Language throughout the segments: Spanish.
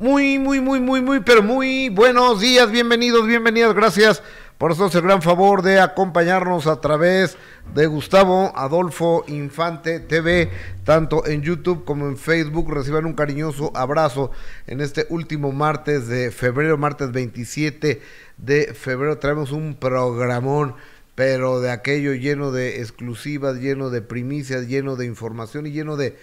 Muy, muy, muy, muy, muy, pero muy buenos días, bienvenidos, bienvenidas, gracias por hacernos el gran favor de acompañarnos a través de Gustavo Adolfo Infante TV, tanto en YouTube como en Facebook. Reciban un cariñoso abrazo en este último martes de febrero, martes 27 de febrero. Traemos un programón, pero de aquello lleno de exclusivas, lleno de primicias, lleno de información y lleno de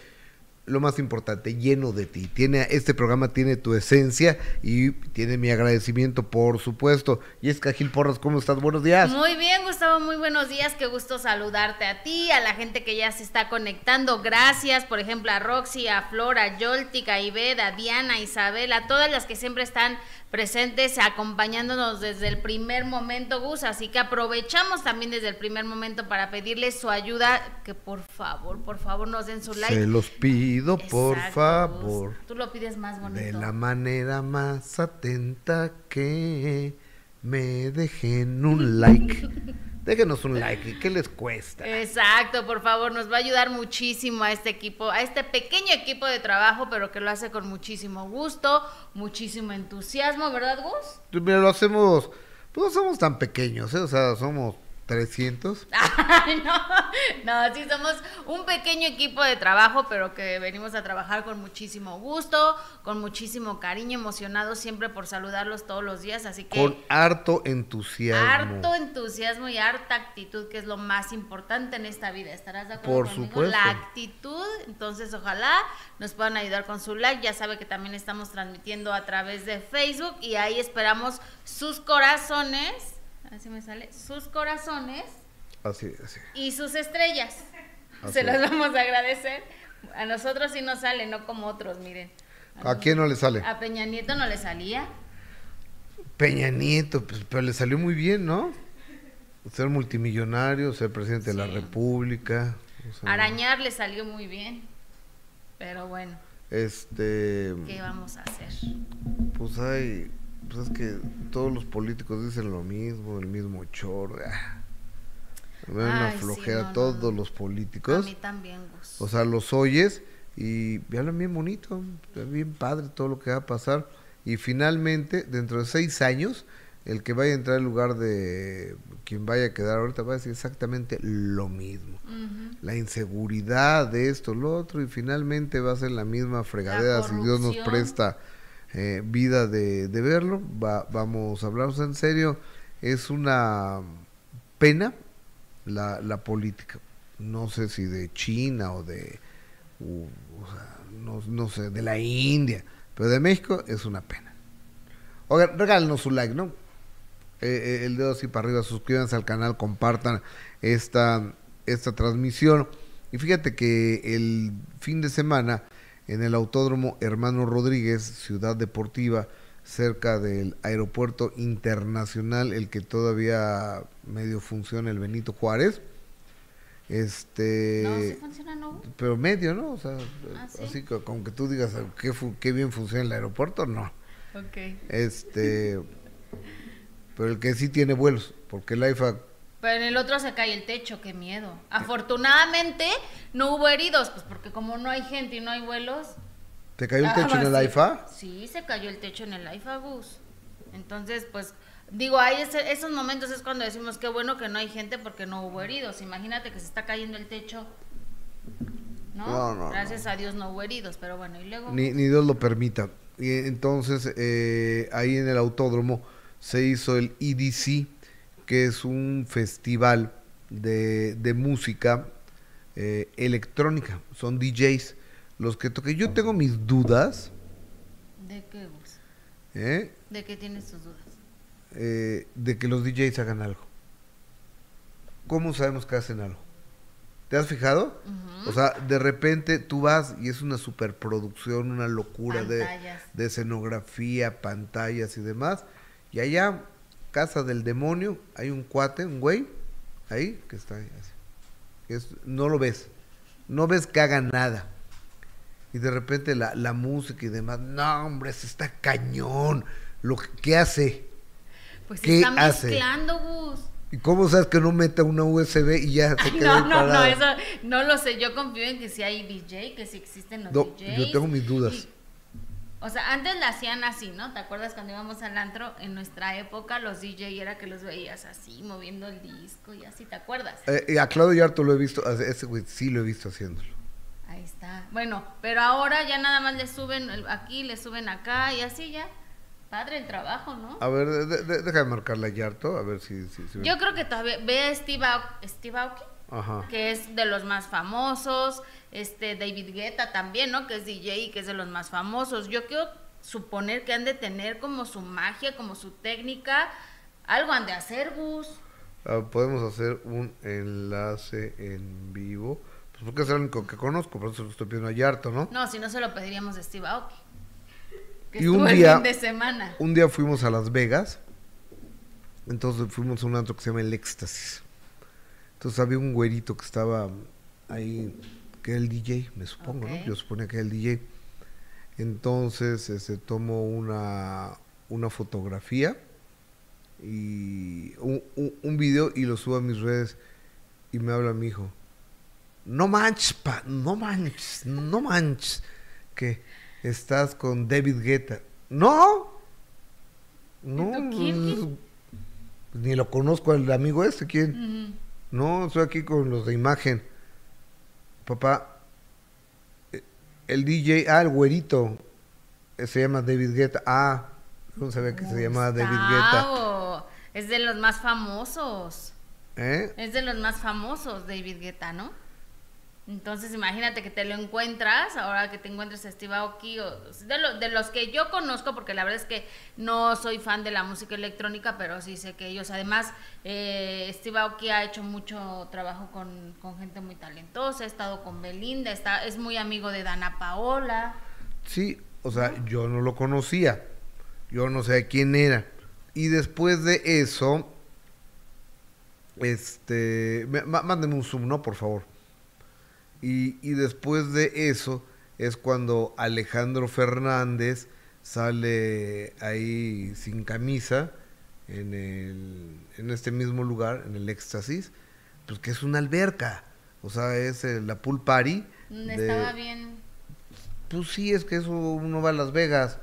lo más importante, lleno de ti. Tiene, este programa tiene tu esencia y tiene mi agradecimiento, por supuesto. Y es Gil Porras, ¿cómo estás? Buenos días. Muy bien, Gustavo, muy buenos días. Qué gusto saludarte a ti, a la gente que ya se está conectando. Gracias, por ejemplo, a Roxy, a Flora, a Yoltica, a Iveda, a Diana, a Isabel, a todas las que siempre están presentes, acompañándonos desde el primer momento, Gus. Así que aprovechamos también desde el primer momento para pedirles su ayuda, que por favor, por favor nos den su like. Se los pido, por favor. Tú lo pides más bonito. De la manera más atenta que me dejen un like. Déjenos un like, ¿qué les cuesta? Exacto, por favor, nos va a ayudar muchísimo a este equipo, a este pequeño equipo de trabajo, pero que lo hace con muchísimo gusto, muchísimo entusiasmo, ¿verdad, Gus? Mira, lo hacemos, pues no somos tan pequeños, ¿eh? o sea, somos 300. no, no, sí somos un pequeño equipo de trabajo, pero que venimos a trabajar con muchísimo gusto, con muchísimo cariño, emocionados siempre por saludarlos todos los días, así que... Con harto entusiasmo. Harto entusiasmo y harta actitud, que es lo más importante en esta vida, ¿estarás de acuerdo Por conmigo? supuesto. La actitud, entonces ojalá nos puedan ayudar con su like, ya sabe que también estamos transmitiendo a través de Facebook y ahí esperamos sus corazones así me sale, sus corazones así, así. y sus estrellas. Así Se las vamos a agradecer. A nosotros sí nos sale, no como otros, miren. ¿A quién no le sale? A Peña Nieto no le salía. Peña Nieto, pues, pero le salió muy bien, ¿no? Ser multimillonario, ser presidente de la. República. o sea, Arañar le salió muy bien. Pero bueno, Este, ¿qué vamos a hacer? pues hay, pues es que todos los políticos dicen lo mismo, el mismo chorro. ah. Me da una sí, flojera no, no, todos no. los A políticos. mí también, Gus. O sea, los oyes y hablan bien bonito, bien padre todo lo que va a pasar. Y finalmente, dentro de seis años, el que vaya a entrar en lugar de quien vaya a quedar ahorita va a decir exactamente lo mismo. La inseguridad de esto, lo otro, y finalmente va a ser la misma fregadera si Dios nos presta eh, vida de, de verlo. Va- vamos a hablar en serio, es una pena la, la política. No sé si de China o de, no, no sé, de la India, pero de México es una pena. Oigan, regálenos su like, ¿no? Eh, eh, el dedo así para arriba, suscríbanse al canal, compartan esta, esta transmisión. Y fíjate que el fin de semana en el Autódromo Hermano Rodríguez, Ciudad Deportiva, cerca del Aeropuerto Internacional, el que todavía medio funciona el Benito Juárez. Este, No, sí funciona, ¿no? pero medio, ¿no? O sea, Ah, ¿sí? así que como que tú digas qué, qué bien funciona el aeropuerto, no. Ok. Este, pero el que sí tiene vuelos, porque el AIFA, Pero en el otro se cae el techo, qué miedo. Afortunadamente no hubo heridos, pues porque como no hay gente y no hay vuelos. ¿te cayó el Ah, techo en el. AIFA? Sí, se cayó el techo en el AIFA bus. Entonces, pues, digo, hay ese- esos momentos es cuando decimos qué bueno que no hay gente porque no hubo heridos. Imagínate que se está cayendo el techo. ¿No? No, no, Gracias a Dios no hubo heridos, pero bueno, y luego. Ni, ni Dios lo permita. Y entonces, eh, ahí en el autódromo se hizo el EDC, que es un festival de, de música eh, electrónica. Son DJs los que toquen. Yo tengo mis dudas, ¿De qué? ¿eh? ¿De qué tienes tus dudas? eh, de que los DJs hagan algo. ¿Cómo sabemos que hacen algo? ¿Te has fijado? O sea, de repente tú vas y es una superproducción, una locura de, de escenografía, pantallas y demás. Y allá, casa del demonio, hay un cuate, un güey, ahí, que está ahí así. Es- no lo ves. No ves que haga nada. Y de repente la, la música y demás, no, hombre, se está cañón. Lo que ¿qué hace. Pues ¿Qué se está hace? mezclando, Gus. ¿Y cómo sabes que no mete una USB y ya se queda No, ahí no, no, eso no lo sé. Yo confío en que si hay DJ, que si existen los No, DJs. yo tengo mis dudas. y- O sea, antes la hacían así, ¿no? ¿Te acuerdas cuando íbamos al antro? En nuestra época los DJ era que los veías así, moviendo el disco y así, ¿te acuerdas? Eh, a Claudio Yarto lo he visto, a ese güey sí lo he visto haciéndolo. Ahí está. Bueno, pero ahora ya nada más le suben aquí, le suben acá y así ya. Padre el trabajo, ¿no? A ver, de, de, déjame marcarle a Yarto, a ver si... si, Yo creo que todavía... Ve a Steve, Steve Aoki, Ajá. que es de los más famosos este David Guetta también, ¿no? Que es DJ y que es de los más famosos. Yo quiero suponer que han de tener como su magia, como su técnica, algo han de hacer, Gus. Ah, podemos hacer un enlace en vivo. Pues porque es el único que conozco, por eso lo estoy pidiendo a Yarto, ¿no? No, si no se lo pediríamos a Steve Aoki. y un día, de semana. Un día fuimos a Las Vegas. Entonces fuimos a un antro que se llama El Éxtasis. Entonces había un güerito que estaba ahí que el DJ, me supongo, ¿no? Yo suponía que era el DJ. Entonces, este, tomo una, una fotografía y un, un, video y lo subo a mis redes y me habla mi hijo. No manches, pa, no manches, no manches, que estás con David Guetta. No, no, pues, ni lo conozco al amigo este, ¿quién? No, estoy aquí con los de imagen papá, eh, el DJ, ah, el güerito, eh, se llama David Guetta. Ah, no sabía que se llamaba David Guetta. Es de los más famosos. ¿Eh? Es de los más famosos, David Guetta, ¿no? Entonces imagínate que te lo encuentras, ahora que te encuentres a Steve Aoki, de, de, los que yo conozco, porque la verdad es que no soy fan de la música electrónica, pero sí sé que ellos, además, eh, Steve Aoki ha hecho mucho trabajo con, gente muy talentosa, ha estado con Belinda, es muy amigo de Dana Paola. Sí, o sea, yo no lo conocía, yo no sé quién era. Y después de eso, este, mándeme un zoom, ¿no? Por favor. Y, y después de eso es cuando Alejandro Fernández sale ahí sin camisa en, el, en este mismo lugar, en el éxtasis, pues que es una alberca, o sea, es eh, la pool party. Estaba bien. Pues sí, es que eso uno va a Las Vegas.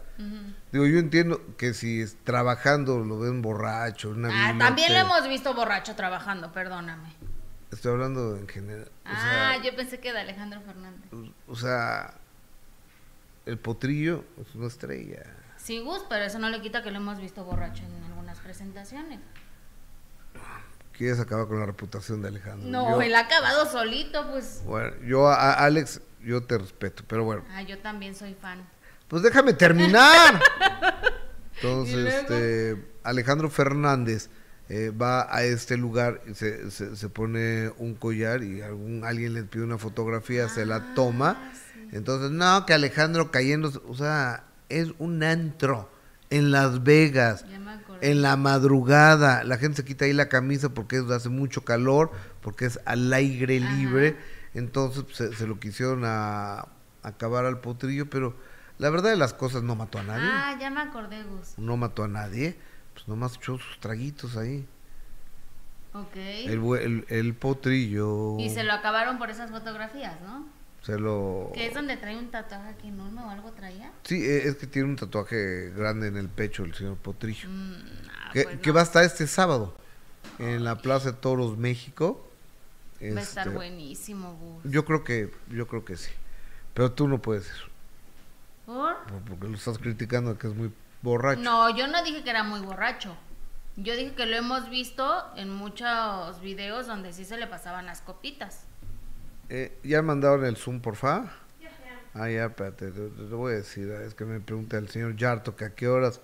Digo, yo entiendo que si es trabajando lo ven borracho. ah, también lo hemos visto borracho trabajando, perdóname. Estoy hablando en general. Ah, yo pensé que de Alejandro Fernández. O sea, el potrillo es una estrella. Sí, Gus, pero eso no le quita que lo hemos visto borracho en algunas presentaciones. ¿Quieres acabar con la reputación de Alejandro? No, él ha acabado solito, pues. Bueno, yo a Alex, yo te respeto, pero bueno. Ah, yo también soy fan. Pues déjame terminar. Entonces, este, Alejandro Fernández eh, va a este lugar, se, se, pone un collar y algún, alguien le pide una fotografía, se la ah, toma. Entonces, no, que Alejandro cayendo, o sea, es un antro en Las Vegas, en la madrugada. La gente se quita ahí la camisa porque hace mucho calor, porque es al aire libre. Entonces pues, se, lo quisieron a, acabar al potrillo, pero la verdad de las cosas no mató a nadie. Ah, ya me acordé, Gus. No mató a nadie pues nomás echó sus traguitos ahí. Ok. El, el, potrillo. Y se lo acabaron por esas fotografías, ¿no? Se lo... ¿Que es donde trae un tatuaje aquí enorme o algo traía? Sí, e, es que tiene un tatuaje grande en el pecho el señor Potrillo. Mm, que, pues que, va a estar este sábado en la Plaza de Toros México. Va a estar este, buenísimo, Gus. Yo creo que, yo creo que sí. Pero tú no puedes ir. ¿Por? Porque lo estás criticando que es muy borracho. No, yo no dije que era muy borracho. Yo dije que lo hemos visto en muchos videos donde sí se le pasaban las copitas. Eh, ¿Ya mandaron el Zoom, por favor? Ah, ya, espérate, te, voy a decir, es que me pregunta el señor Yarto que a qué horas.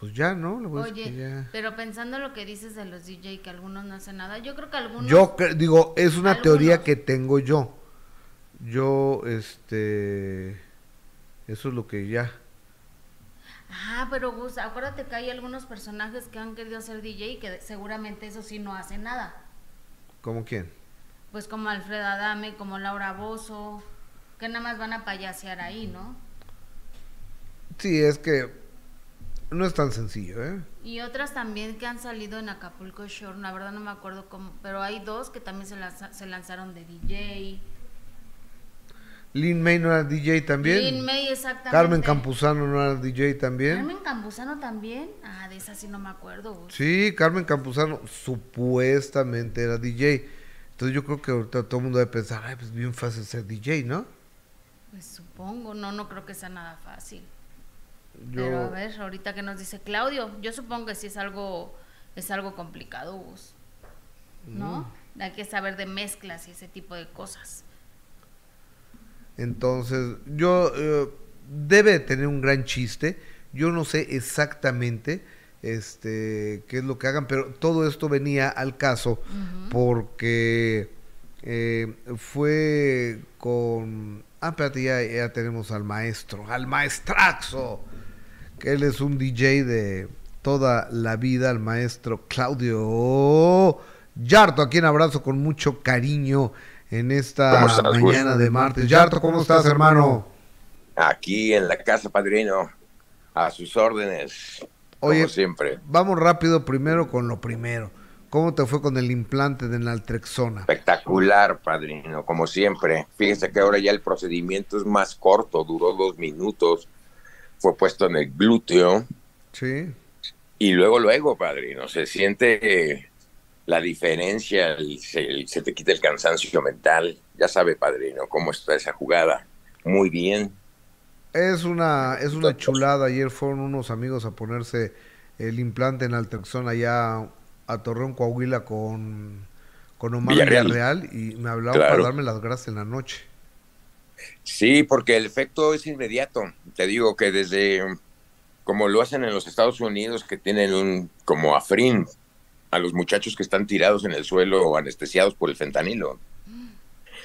Pues ya, ¿no? Oye, pero pensando lo que dices de los DJ, que algunos no hacen nada, yo creo que algunos... Yo digo, es una teoría que tengo yo. Yo, este... Eso es lo que ya... Ah, pero Gus, acuérdate que hay algunos personajes que han querido ser DJ y que seguramente eso sí no hace nada. ¿Cómo quién? Pues como Alfred Adame, como Laura Bozo, que nada más van a payasear ahí, ¿no? Sí, es que no es tan sencillo, ¿eh? Y otras también que han salido en Acapulco Shore, la verdad no me acuerdo cómo, pero hay dos que también se, se lanzaron de DJ. Lin May no era DJ también. Lin May, exactamente. Carmen Campuzano no era DJ también. Carmen Campuzano también. Ah, de esa sí no me acuerdo. Sí, Carmen Campuzano supuestamente era DJ. Entonces yo creo que ahorita todo el mundo debe pensar, ay, pues bien fácil ser DJ, ¿no? Pues supongo, no, no creo que sea nada fácil. Pero a ver, ahorita que nos dice Claudio, yo supongo que sí es algo, es algo complicado, ¿no? Mm. Hay que saber de mezclas y ese tipo de cosas. Entonces, yo eh, debe tener un gran chiste. Yo no sé exactamente este qué es lo que hagan, pero todo esto venía al caso porque eh, fue con ah, espérate, ya, ya tenemos al maestro, al maestrazo, que él es un DJ de toda la vida, el maestro Claudio Yarto, a quien abrazo con mucho cariño en esta mañana de martes. Yarto, ¿cómo estás, hermano? Aquí en la casa, padrino, a sus órdenes, Oye, como siempre. Vamos rápido primero con lo primero. ¿Cómo te fue con el implante de naltrexona? Espectacular, padrino, como siempre. Fíjese que ahora ya el procedimiento es más corto, duró dos minutos. Fue puesto en el glúteo. Sí. Y luego, luego, padrino, se siente la diferencia, se, te quita el cansancio mental. Ya sabe, padrino, cómo está esa jugada. Muy bien. Es una, es una chulada. Ayer fueron unos amigos a ponerse el implante en Altrexón allá a Torreón, Coahuila con, con Omar Villarreal. y me hablaban para darme las gracias en la noche. Sí, porque el efecto es inmediato. Te digo que desde como lo hacen en los Estados Unidos, que tienen un como afrin a los muchachos que están tirados en el suelo o anestesiados por el fentanilo.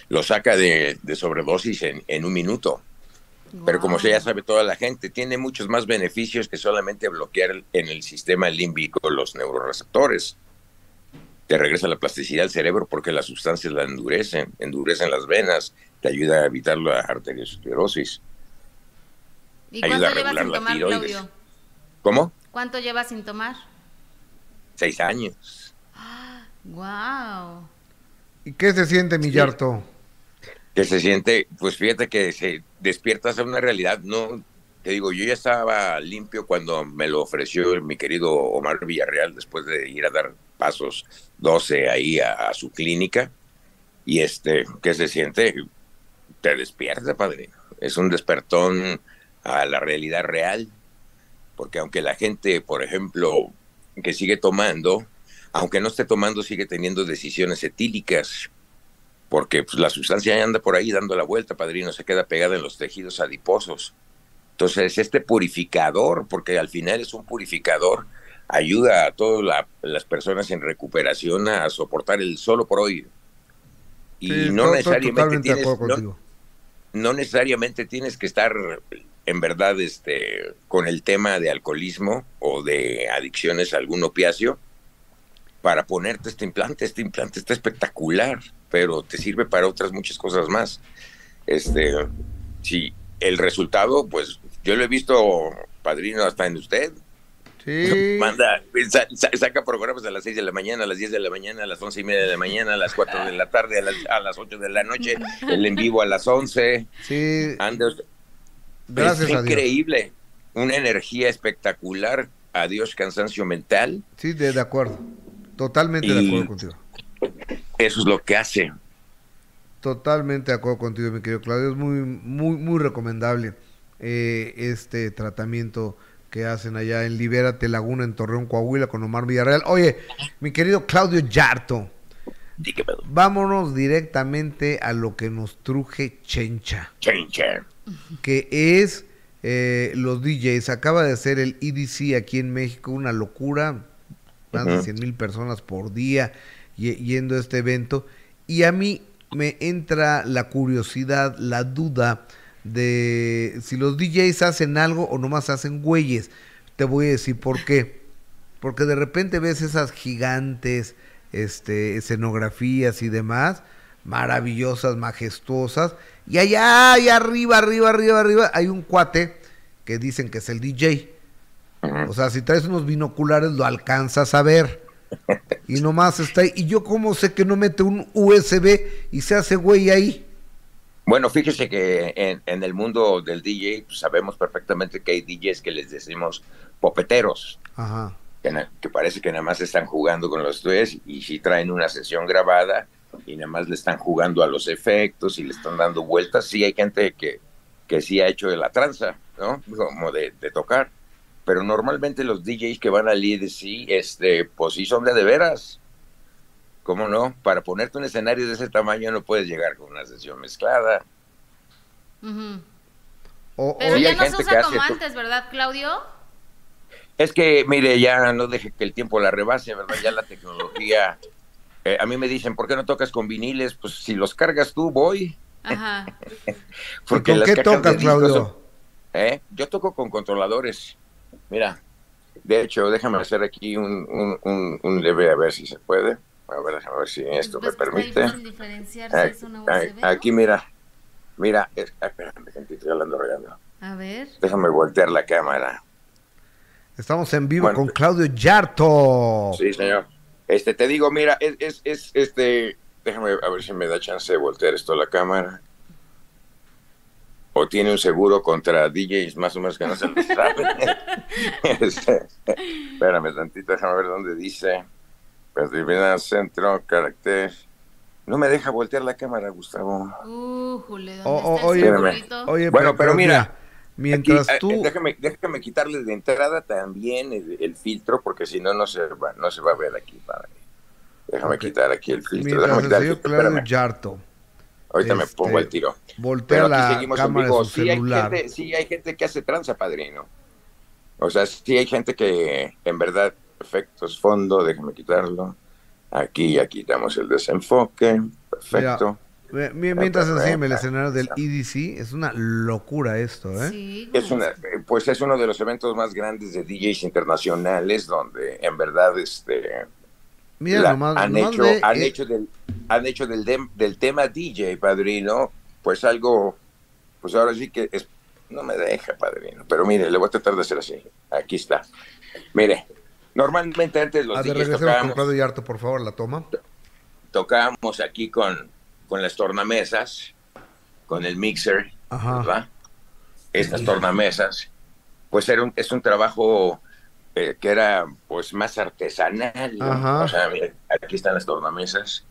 Lo saca de, sobredosis en, un minuto. Pero como ya sabe toda la gente, tiene muchos más beneficios que solamente bloquear en el sistema límbico los neuroreceptores. Te regresa la plasticidad al cerebro porque las sustancias la endurecen, endurecen las venas, te ayuda a evitar la arteriosclerosis. ¿Y cuánto llevas sin tomar, Claudio? ¿Cómo? ¿Cuánto llevas sin tomar? Seis años. ¡Wow! ¿Y qué se siente, Millarto? Que se siente, pues fíjate que se despierta a una realidad, no, te digo, yo ya estaba limpio cuando me lo ofreció mi querido Omar Villarreal después de ir a dar pasos 12 ahí a, a su clínica. Y este, ¿qué se siente? Te despierta, padre. Es un despertón a la realidad real. Porque aunque la gente, por ejemplo, que sigue tomando, aunque no esté tomando, sigue teniendo decisiones etílicas, porque pues, la sustancia anda por ahí dando la vuelta, padrino, se queda pegada en los tejidos adiposos. Entonces, este purificador, porque al final es un purificador, ayuda a todas las personas en recuperación a soportar el solo por hoy. Y no, necesariamente tienes, no necesariamente tienes que estar en verdad este con el tema de alcoholismo o de adicciones a algún opiáceo para ponerte este implante. Este implante está espectacular, pero te sirve para otras muchas cosas más. Este, si el resultado, pues yo lo he visto, padrino, hasta en usted. Sí. Manda, saca programas a las 6 de la mañana, a las 10 de la mañana, a las once y media de la mañana, a las 4 de la tarde, a las, a las 8 de la noche, el en vivo a las 11. Sí. Anda, Gracias es increíble, una energía espectacular. Adiós, cansancio mental. Sí, de, acuerdo. Totalmente de acuerdo contigo. Eso es lo que hace. Totalmente de acuerdo contigo, mi querido Claudio. Es muy, muy, muy recomendable eh, este tratamiento que hacen allá en Libérate Laguna, en Torreón, Coahuila, con Omar Villarreal. Oye, mi querido Claudio Yarto, vámonos directamente a lo que nos truje Chencha. Chencha que es eh, los DJs. Acaba de hacer el EDC aquí en México, una locura, más de 100 mil personas por día yendo a este evento. Y a mí me entra la curiosidad, la duda de si los DJs hacen algo o nomás hacen güeyes. Te voy a decir por qué. Porque de repente ves esas gigantes este, escenografías y demás, maravillosas, majestuosas, y allá, allá arriba, arriba, arriba, arriba, hay un cuate que dicen que es el DJ. O sea, si traes unos binoculares lo alcanzas a ver. Y nomás está ahí. Y yo como sé que no mete un USB y se hace güey ahí. Bueno, fíjese que en, en el mundo del DJ pues, sabemos perfectamente que hay DJs que les decimos popeteros. Ajá. Que parece que nada más están jugando con los tres y si traen una sesión grabada y nada más le están jugando a los efectos y le están dando vueltas. Sí hay gente que, que sí ha hecho de la tranza, ¿no? Como de, de tocar. Pero normalmente los DJs que van al EDC, este, pues sí son de de veras. ¿Cómo no? Para ponerte un escenario de ese tamaño no puedes llegar con una sesión mezclada. O- Pero Sí, ya no se usa como antes, ¿verdad, Claudio? Es que, mire, ya no deje que el tiempo la rebase, ¿verdad? Ya la tecnología... eh, a mí me dicen, ¿por qué no tocas con viniles? Pues si los cargas tú, voy. Ajá. ¿Y con las qué tocas, Claudio? son- ¿eh? Yo toco con controladores. Mira, de hecho, déjame hacer aquí un, un, un, un leve, a ver si se puede. A ver, déjame ver si esto me Pues permite. Aquí, mira. Mira, es, espérame, gente, estoy hablando regando. A ver. Déjame voltear la cámara. Estamos en vivo Bueno. con Claudio Yarto. Sí, señor. Este, te digo, mira, es, es, es, este, déjame a ver si me da chance de voltear esto a la cámara. O tiene un seguro contra DJs más o menos que no se lo saben. Este, espérame tantito, déjame ver dónde dice. Perdividad, centro, carácter. No me deja voltear la cámara, Gustavo. Uh, Jule, ¿dónde O- o- está el oye, segurito? Oye, Bueno, pero mira, mientras Aquí, eh, tú... déjame, déjame quitarle de entrada también el, el filtro, porque si no, no se va, no se va a ver aquí. Padre. Déjame Ok. quitar aquí el filtro. Mientras Déjame el quitar el. Yarto Ahorita me este, pongo el tiro. voltea Pero aquí la seguimos en cámara vivo. de su Sí hay, celular. gente, sí hay gente que hace tranza, padrino. O sea, sí hay gente que en verdad, efectos, fondo, déjame quitarlo. Aquí ya quitamos el desenfoque. Perfecto. Mientras encima el escenario del EDC, es una locura esto, ¿eh? Sí, Es una, eh, pues es uno de los eventos más grandes de DJs internacionales donde en verdad este Mira, la- nomás, han, nomás hecho, han eh, hecho del han hecho del, dem- del tema DJ padrino pues algo pues ahora sí que es, no me deja padrino pero mire le voy a tratar de hacer así aquí está mire normalmente antes los a ver, DJs con tocábamos, Claudio Yarto, por favor, la toma. tocábamos aquí con con las tornamesas con el mixer Ajá. ¿verdad? Estas tornamesas, pues era un, es un trabajo eh, que era pues más artesanal. O sea, mira, aquí están las tornamesas,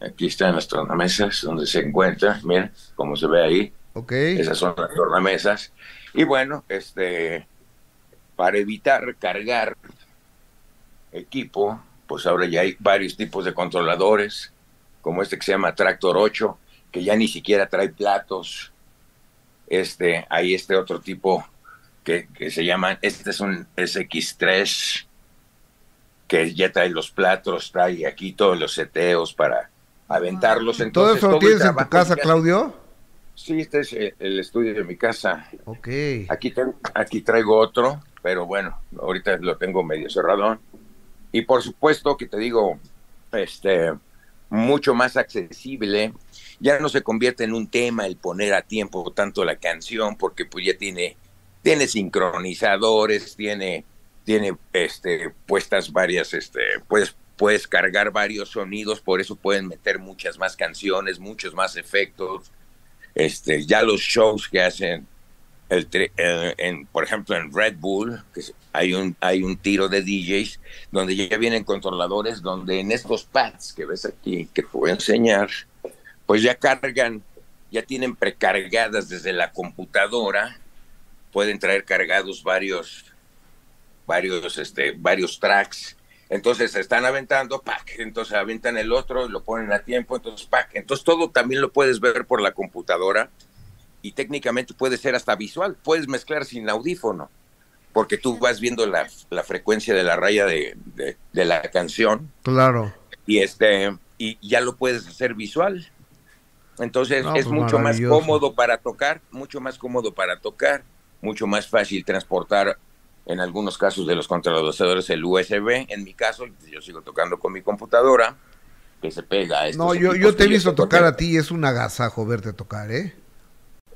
aquí están las tornamesas donde se encuentra, mira, como se ve ahí, Ok. esas son las tornamesas. Y bueno, este, para evitar cargar equipo, pues ahora ya hay varios tipos de controladores, como este que se llama Tractor 8, que ya ni siquiera trae platos. Este, hay este otro tipo que, que se llama, este es un SX3, que ya trae los platos, trae aquí todos los seteos para aventarlos. ¿Todo Entonces, eso lo tienes en tu casa, Claudio? Sí, este es eh, el estudio de mi casa. Ok. Aquí, ten- aquí traigo otro, pero bueno, ahorita lo tengo medio cerrado. Y por supuesto que te digo, este, mucho más accesible. Ya no se convierte en un tema el poner a tiempo tanto la canción, porque pues ya tiene, tiene sincronizadores, tiene, tiene este, puestas varias, este, puedes, puedes cargar varios sonidos, por eso pueden meter muchas más canciones, muchos más efectos. Este, ya los shows que hacen el eh, por ejemplo, en Red Bull, que es- hay un, hay un tiro de DJs donde ya vienen controladores, donde en estos pads que ves aquí, que te voy a enseñar, pues ya cargan, ya tienen precargadas desde la computadora, pueden traer cargados varios, varios, este, varios tracks. Entonces se están aventando, pack, entonces aventan el otro, lo ponen a tiempo, entonces pack. Entonces todo también lo puedes ver por la computadora y técnicamente puede ser hasta visual. Puedes mezclar sin audífono, porque tú vas viendo la, la frecuencia de la raya de, de- de la canción Claro. y este y ya lo puedes hacer visual. Entonces No, es pues mucho más cómodo para tocar, mucho más cómodo para tocar, mucho más fácil transportar en algunos casos de los controladores el USB. En mi caso, yo sigo tocando con mi computadora que se pega a No, yo, yo te he visto tocar a ti es un agasajo verte tocar, ¿eh?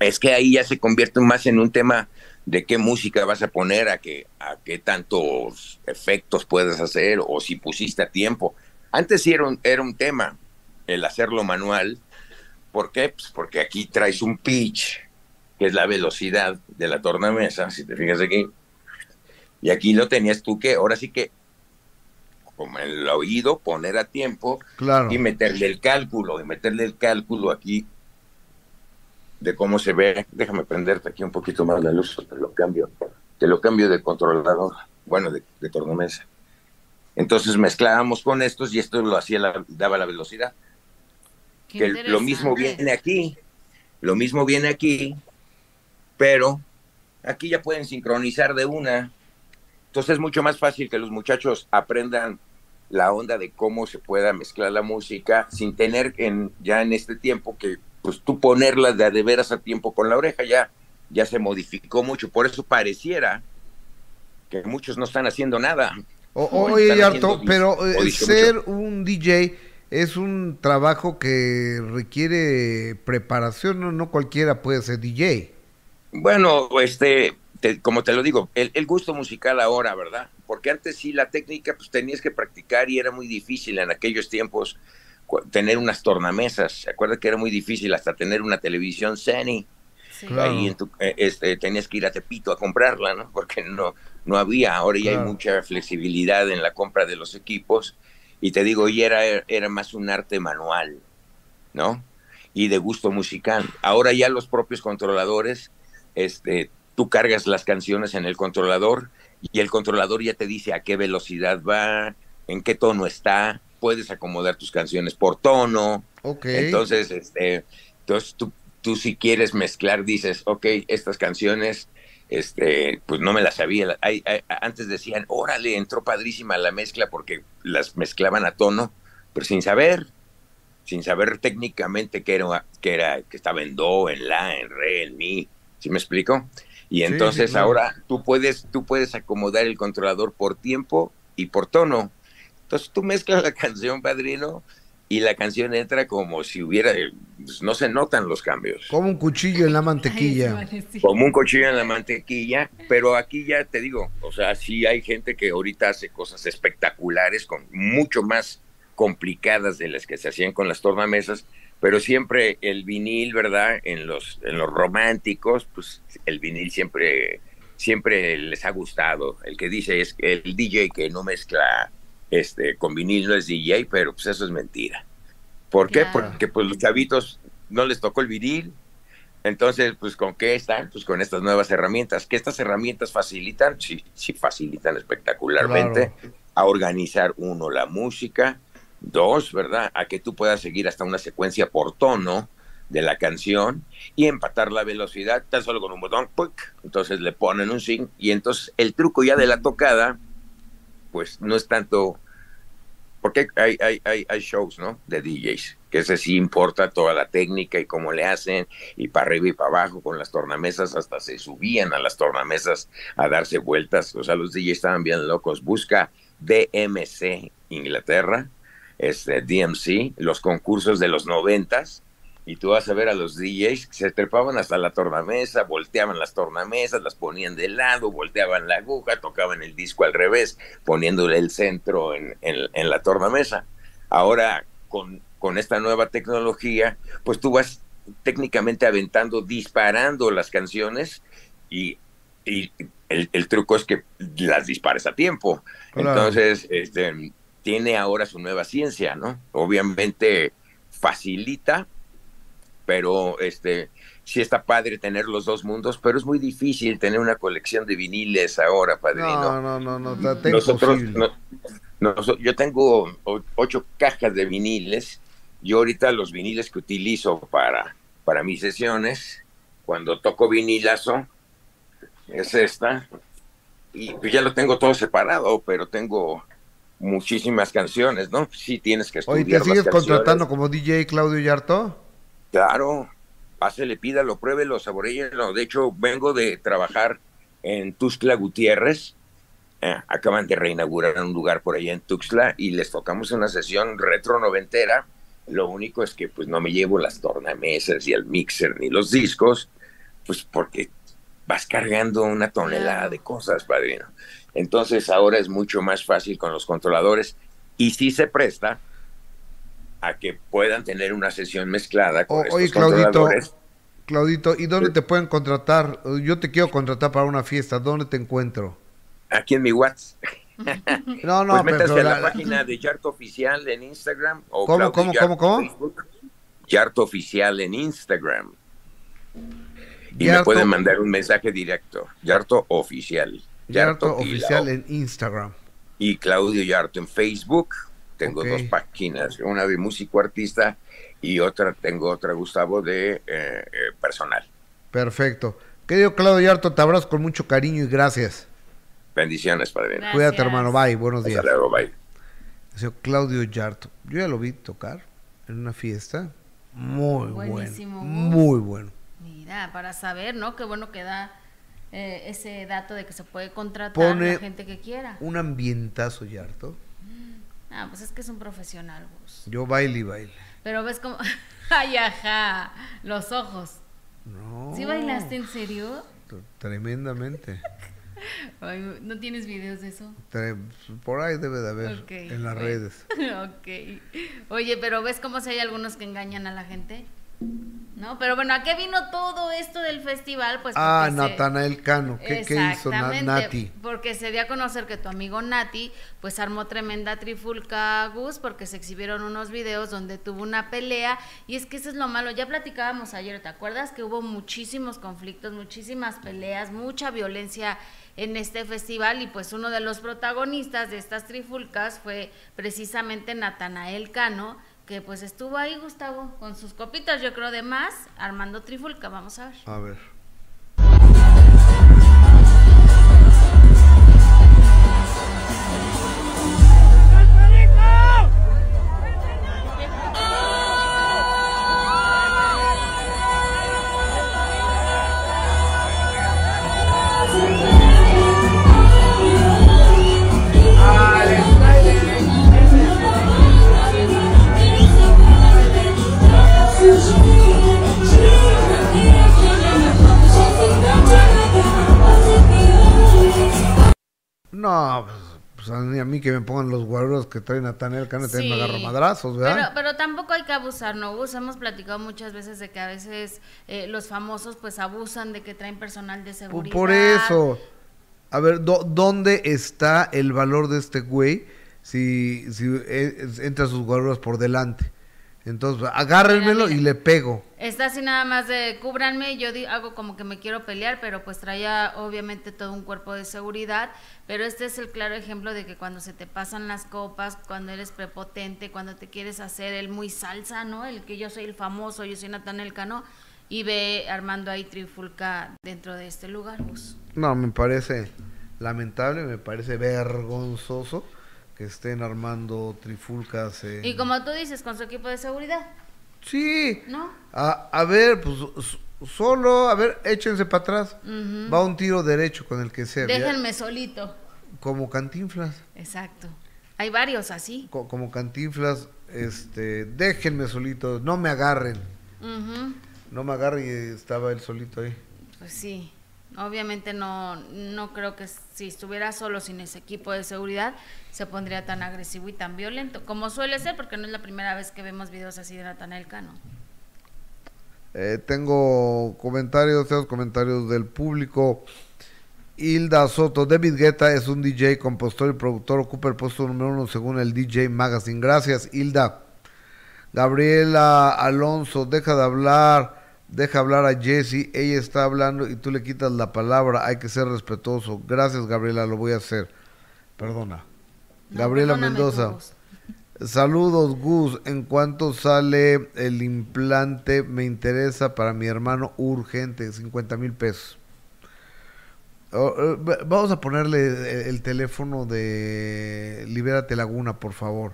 es que ahí ya se convierte más en un tema de qué música vas a poner, a qué, a qué tantos efectos puedes hacer o si pusiste a tiempo. Antes sí era un, era un tema el hacerlo manual, ¿Por qué? Pues porque aquí traes un pitch, que es la velocidad de la tornamesa, si te fijas aquí. Y aquí lo tenías tú que, ahora sí que, como el oído, poner a tiempo Claro. y meterle el cálculo, y meterle el cálculo aquí de cómo se ve. Déjame prenderte aquí un poquito más la luz, te lo cambio. Te lo cambio de controlador, bueno, de, de tornamesa. Entonces mezclábamos con estos y esto lo hacía, la- daba la velocidad. Qué Que lo mismo viene aquí, lo mismo viene aquí, pero aquí ya pueden sincronizar de una. Entonces es mucho más fácil que los muchachos aprendan la onda de cómo se pueda mezclar la música sin tener en, ya en este tiempo que pues tú ponerlas de a de veras a tiempo con la oreja ya ya se modificó mucho por eso pareciera que muchos no están haciendo nada O- oye, dis- pero eh, ser un DJ es un trabajo que requiere preparación, no, no cualquiera puede ser DJ. Bueno, este, te- como te lo digo, el, el gusto musical ahora, ¿verdad? Porque antes sí la técnica, pues tenías que practicar y era muy difícil en aquellos tiempos tener unas tornamesas. ¿Se acuerda que era muy difícil hasta tener una televisión Sony? Sí. Claro. Ahí en tu- eh, este, tenías que ir a Tepito a comprarla, ¿no? Porque no, no había. Ahora ya Claro. hay mucha flexibilidad en la compra de los equipos. Y te digo, y era, era más un arte manual, ¿no? Y de gusto musical. Ahora ya los propios controladores, este, tú cargas las canciones en el controlador y el controlador ya te dice a qué velocidad va, en qué tono está, puedes acomodar tus canciones por tono. Ok. Entonces, este, entonces tú, tú si quieres mezclar, dices, ok, estas canciones, este, pues no me las sabía. Hay- hay- antes decían, órale, entró padrísima la mezcla porque las mezclaban a tono, pero sin saber, sin saber técnicamente que era, que era, que estaba en do, en la, en re, en mi, ¿sí me explico? Y Sí, entonces sí, claro. ahora tú puedes, tú puedes acomodar el controlador por tiempo y por tono. Entonces tú mezclas la canción, padrino, y la canción entra como si hubiera, pues, no se notan los cambios, Como un cuchillo en la mantequilla. como un cuchillo en la mantequilla, pero aquí ya te digo, o sea, sí hay gente que ahorita hace cosas espectaculares, con mucho más complicadas de las que se hacían con las tornamesas, pero siempre el vinil, ¿verdad? En los, en los románticos, pues el vinil siempre, siempre les ha gustado. El que dice es que el DJ que no mezcla este con vinil no es DJ, pero pues eso es mentira. ¿Por qué? Claro. Porque pues los chavitos no les tocó el vinil. Entonces, pues con qué están? Pues con estas nuevas herramientas. Que estas herramientas facilitan, sí, sí facilitan espectacularmente a organizar uno la música, dos, ¿verdad? A que tú puedas seguir hasta una secuencia por tono de la canción y empatar la velocidad tan solo con un botón, ¡puc! entonces le ponen un sync y entonces el truco ya de la tocada, pues no es tanto, porque hay, hay, hay, hay shows, ¿no? De DJs, que ese sí importa toda la técnica y cómo le hacen, y para arriba y para abajo con las tornamesas, hasta se subían a las tornamesas a darse vueltas, o sea, los DJs estaban bien locos, busca DMC Inglaterra, este, DMC, los concursos de los noventas, y tú vas a ver a los DJs que se trepaban hasta la tornamesa, volteaban las tornamesas, las ponían de lado, volteaban la aguja, tocaban el disco al revés, poniéndole el centro en, en- en la tornamesa. Ahora, con, con esta nueva tecnología, pues tú vas técnicamente aventando, disparando las canciones y, y el, el truco es que las dispares a tiempo. Entonces, este, tiene ahora su nueva ciencia, ¿no? Obviamente facilita, pero este sí está padre tener los dos mundos, pero es muy difícil tener una colección de viniles ahora, padrino. No, no, no, no, está, Nosotros, no- noso- yo tengo ocho cajas de viniles. Yo ahorita los viniles que utilizo para, para mis sesiones, cuando toco vinilazo, es esta. Y pues ya lo tengo todo separado, pero tengo muchísimas canciones, ¿no? Sí tienes que estudiar Oye, ¿te sigues contratando como DJ Claudio Yarto? Claro, pásele, pídalo, pruébelo, saboreelo. De hecho, vengo de trabajar en Tuxtla Gutiérrez. Eh, acaban de reinaugurar un lugar por allá en Tuxtla y les tocamos una sesión retro noventera. Lo único es que pues no me llevo las tornamesas y el mixer ni los discos, pues porque vas cargando una tonelada de cosas, padrino. Entonces ahora es mucho más fácil con los controladores y sí se presta a que puedan tener una sesión mezclada con O- oye, estos Claudito, controladores. Claudito, ¿y dónde te pueden contratar? Yo te quiero contratar para una fiesta, ¿dónde te encuentro? Aquí en mi WhatsApp. No, no, pues métase pero a la, la- página de Yarto Oficial en Instagram. O ¿Cómo, cómo, Yarto cómo, cómo? Facebook. Yarto Oficial en Instagram. Y me pueden mandar un mensaje directo. Yarto Oficial. Yarto oficial en Instagram. y Claudio Yarto en Facebook. Tengo dos páginas, una de músico artista y otra, tengo otra, Gustavo, de eh, eh, personal. Perfecto. Querido Claudio Yarto, te abrazo con mucho cariño y gracias. Bendiciones, padre. Gracias. Cuídate, hermano. Bye. Buenos Hasta días. luego, bye. Señor Claudio Yarto. Yo ya lo vi tocar en una fiesta. Muy Buenísimo, bueno. Gus. Muy bueno. Mira, para saber, ¿no? Qué bueno que da eh, ese dato de que se puede contratar Pone- a la gente que quiera. Un ambientazo Yarto. Ah, pues es que es un profesional, Gus. Yo baile y baile. Pero ves como... Ay, ajá, los ojos. No. ¿Sí bailaste en serio? Tremendamente. Ay, ¿No tienes videos de eso? Por ahí debe de haber en las bueno. redes. ok. Oye, pero ¿ves cómo si hay algunos que engañan a la gente? ¿No? Pero bueno, ¿a qué vino todo esto del festival? Pues Ah, Natanael Cano. ¿Qué, qué hizo Na- Nati? Porque se dio a conocer que tu amigo Nati, pues armó tremenda trifulca Gus, porque se exhibieron unos videos donde tuvo una pelea, y es que eso es lo malo, ya platicábamos ayer, ¿te acuerdas? Que hubo muchísimos conflictos, muchísimas peleas, mucha violencia en este festival, y pues uno de los protagonistas de estas trifulcas fue precisamente Natanael Cano, que pues estuvo ahí, Gustavo, con sus copitas, yo creo de más, armando trifulca, vamos a ver. A ver. No, pues, pues, a mí- a mí que me pongan los guaruras que trae Natanael Cano, también me Sí. agarro madrazos, Pero, ¿verdad? pero tampoco hay que abusar, ¿no? Hemos platicado muchas veces de que a veces eh, los famosos pues abusan de que traen personal de Por, seguridad. por eso. A ver, ¿dó- ¿dónde está el valor de este güey si, si eh, entra sus guaruras por delante? Entonces, agárrenmelo y le pego. Está así nada más de cúbranme, yo di- hago como que me quiero pelear, pero pues traía obviamente todo un cuerpo de seguridad, pero este es el claro ejemplo de que cuando se te pasan las copas, cuando eres prepotente, cuando te quieres hacer el muy salsa, ¿no? El que yo soy el famoso, yo soy Natanael Cano, y ve armando ahí trifulca dentro de este lugar, Gus. No, me parece lamentable, me parece vergonzoso que estén armando trifulcas. en- Y como tú dices, con su equipo de seguridad, Sí, ¿no? a, a ver, pues solo, a ver, échense para atrás. Va un tiro derecho con el que sea. Déjenme solito. Como cantinflas. Exacto. Hay varios así. co- como cantinflas, este, déjenme solito, no me agarren. No me agarren y estaba él solito ahí. Pues sí. Obviamente no, no creo que si estuviera solo sin ese equipo de seguridad se pondría tan agresivo y tan violento, como suele ser, porque no es la primera vez que vemos videos así de Natanael Cano. Eh, tengo comentarios, tengo comentarios del público. Hilda Soto, David Guetta es un DJ, compositor y productor, ocupa el puesto número uno según el DJ Magazine. Gracias, Hilda. Gabriela Alonso, deja de hablar, deja hablar a Jessie, ella está hablando y tú le quitas la palabra, hay que ser respetuoso. Gracias, Gabriela, lo voy a hacer. Perdona. No, Gabriela Mendoza. Saludos, Gus. En cuanto sale el implante, me interesa para mi hermano urgente, 50 mil pesos. Oh, eh, va- vamos a ponerle el, el teléfono de Libérate Laguna, por favor.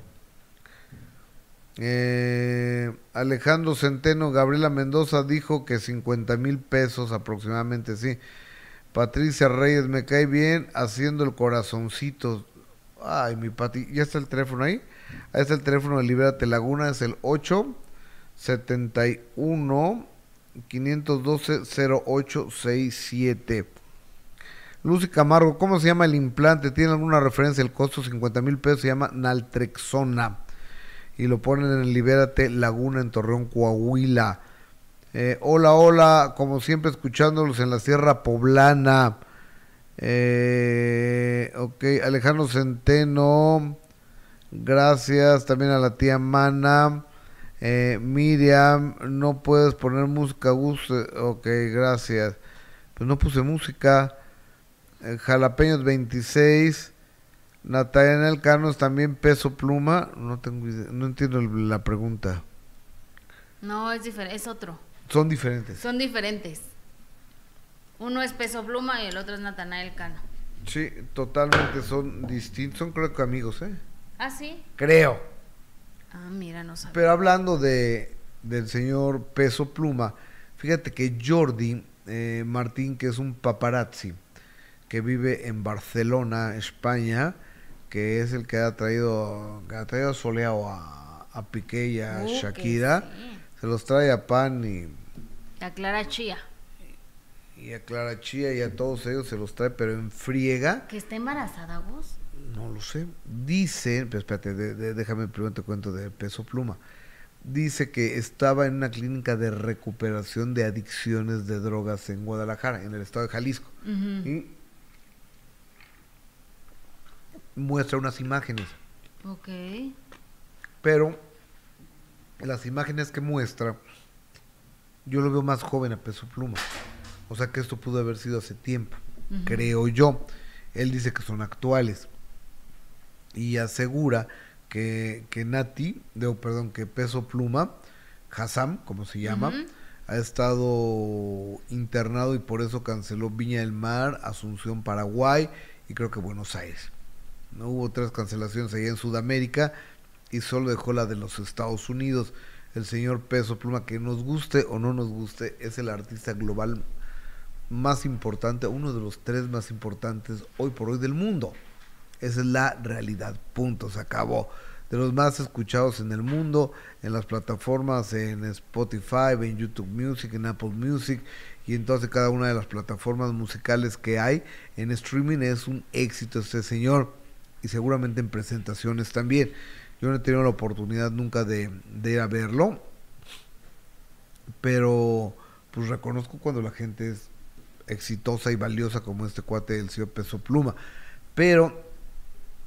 Eh, Alejandro Centeno, Gabriela Mendoza dijo que 50 mil pesos aproximadamente, sí. Patricia Reyes, me cae bien haciendo el corazoncito. Ay, mi Pati, ¿ya está el teléfono ahí? Ahí está el teléfono de Libérate Laguna, es el 8 71 512 0867. Lucy Camargo, ¿cómo se llama el implante? ¿Tiene alguna referencia? El costo 50 mil pesos se llama Naltrexona. Y lo ponen en Libérate Laguna en Torreón, Coahuila. Eh, hola, hola, como siempre escuchándolos en la Sierra Poblana. Eh, ok, Alejandro Centeno, gracias también a la tía Mana. Eh, Miriam, no puedes poner música, Gus. Ok, gracias. Pues no puse música. Eh, Jalapeños 26. Natalia Canos también peso pluma. No tengo idea, no entiendo la pregunta. No, es diferente, es otro. Son diferentes. Son diferentes. Uno es peso pluma y el otro es Natanael Cano. Sí, totalmente son distintos. Son creo que amigos, ¿eh? Ah, sí. Creo. Ah, mira, no sabía. Pero hablando de del señor Peso Pluma, fíjate que Jordi eh, Martín, que es un paparazzi, que vive en Barcelona, España, que es el que ha traído, que ha traído soleado a, a Piqué y a Uh, Shakira, sí. se los trae a Pan y, La Clara Chía. y a Clara Chía y a todos ellos se los trae, pero en friega, ¿Que está embarazada vos? no lo sé, dice, pero espérate, de- de- déjame primero te cuento de Peso Pluma, dice que estaba en una clínica de recuperación de adicciones de drogas en Guadalajara, en el estado de Jalisco. Y muestra unas imágenes, Ok. pero las imágenes que muestra, yo lo veo más joven a peso pluma. O sea que esto pudo haber sido hace tiempo, creo yo. Él dice que son actuales y asegura que, que Nati, de, perdón, que peso pluma, Hassam, como se llama, ha estado internado y por eso canceló Viña del Mar, Asunción, Paraguay y creo que Buenos Aires. No hubo tres cancelaciones allá en Sudamérica y solo dejó la de los Estados Unidos. El señor Peso Pluma, que nos guste o no nos guste, es el artista global más importante, uno de los tres más importantes hoy por hoy del mundo. Esa es la realidad, punto, se acabó. De los más escuchados en el mundo, en las plataformas, en Spotify, en YouTube Music, en Apple Music y en todas y cada una de las plataformas musicales que hay. En streaming es un éxito este señor y seguramente en presentaciones también. Yo no he tenido la oportunidad nunca de, ir a verlo, pero pues reconozco cuando la gente es exitosa y valiosa como este cuate del señor Peso Pluma. Pero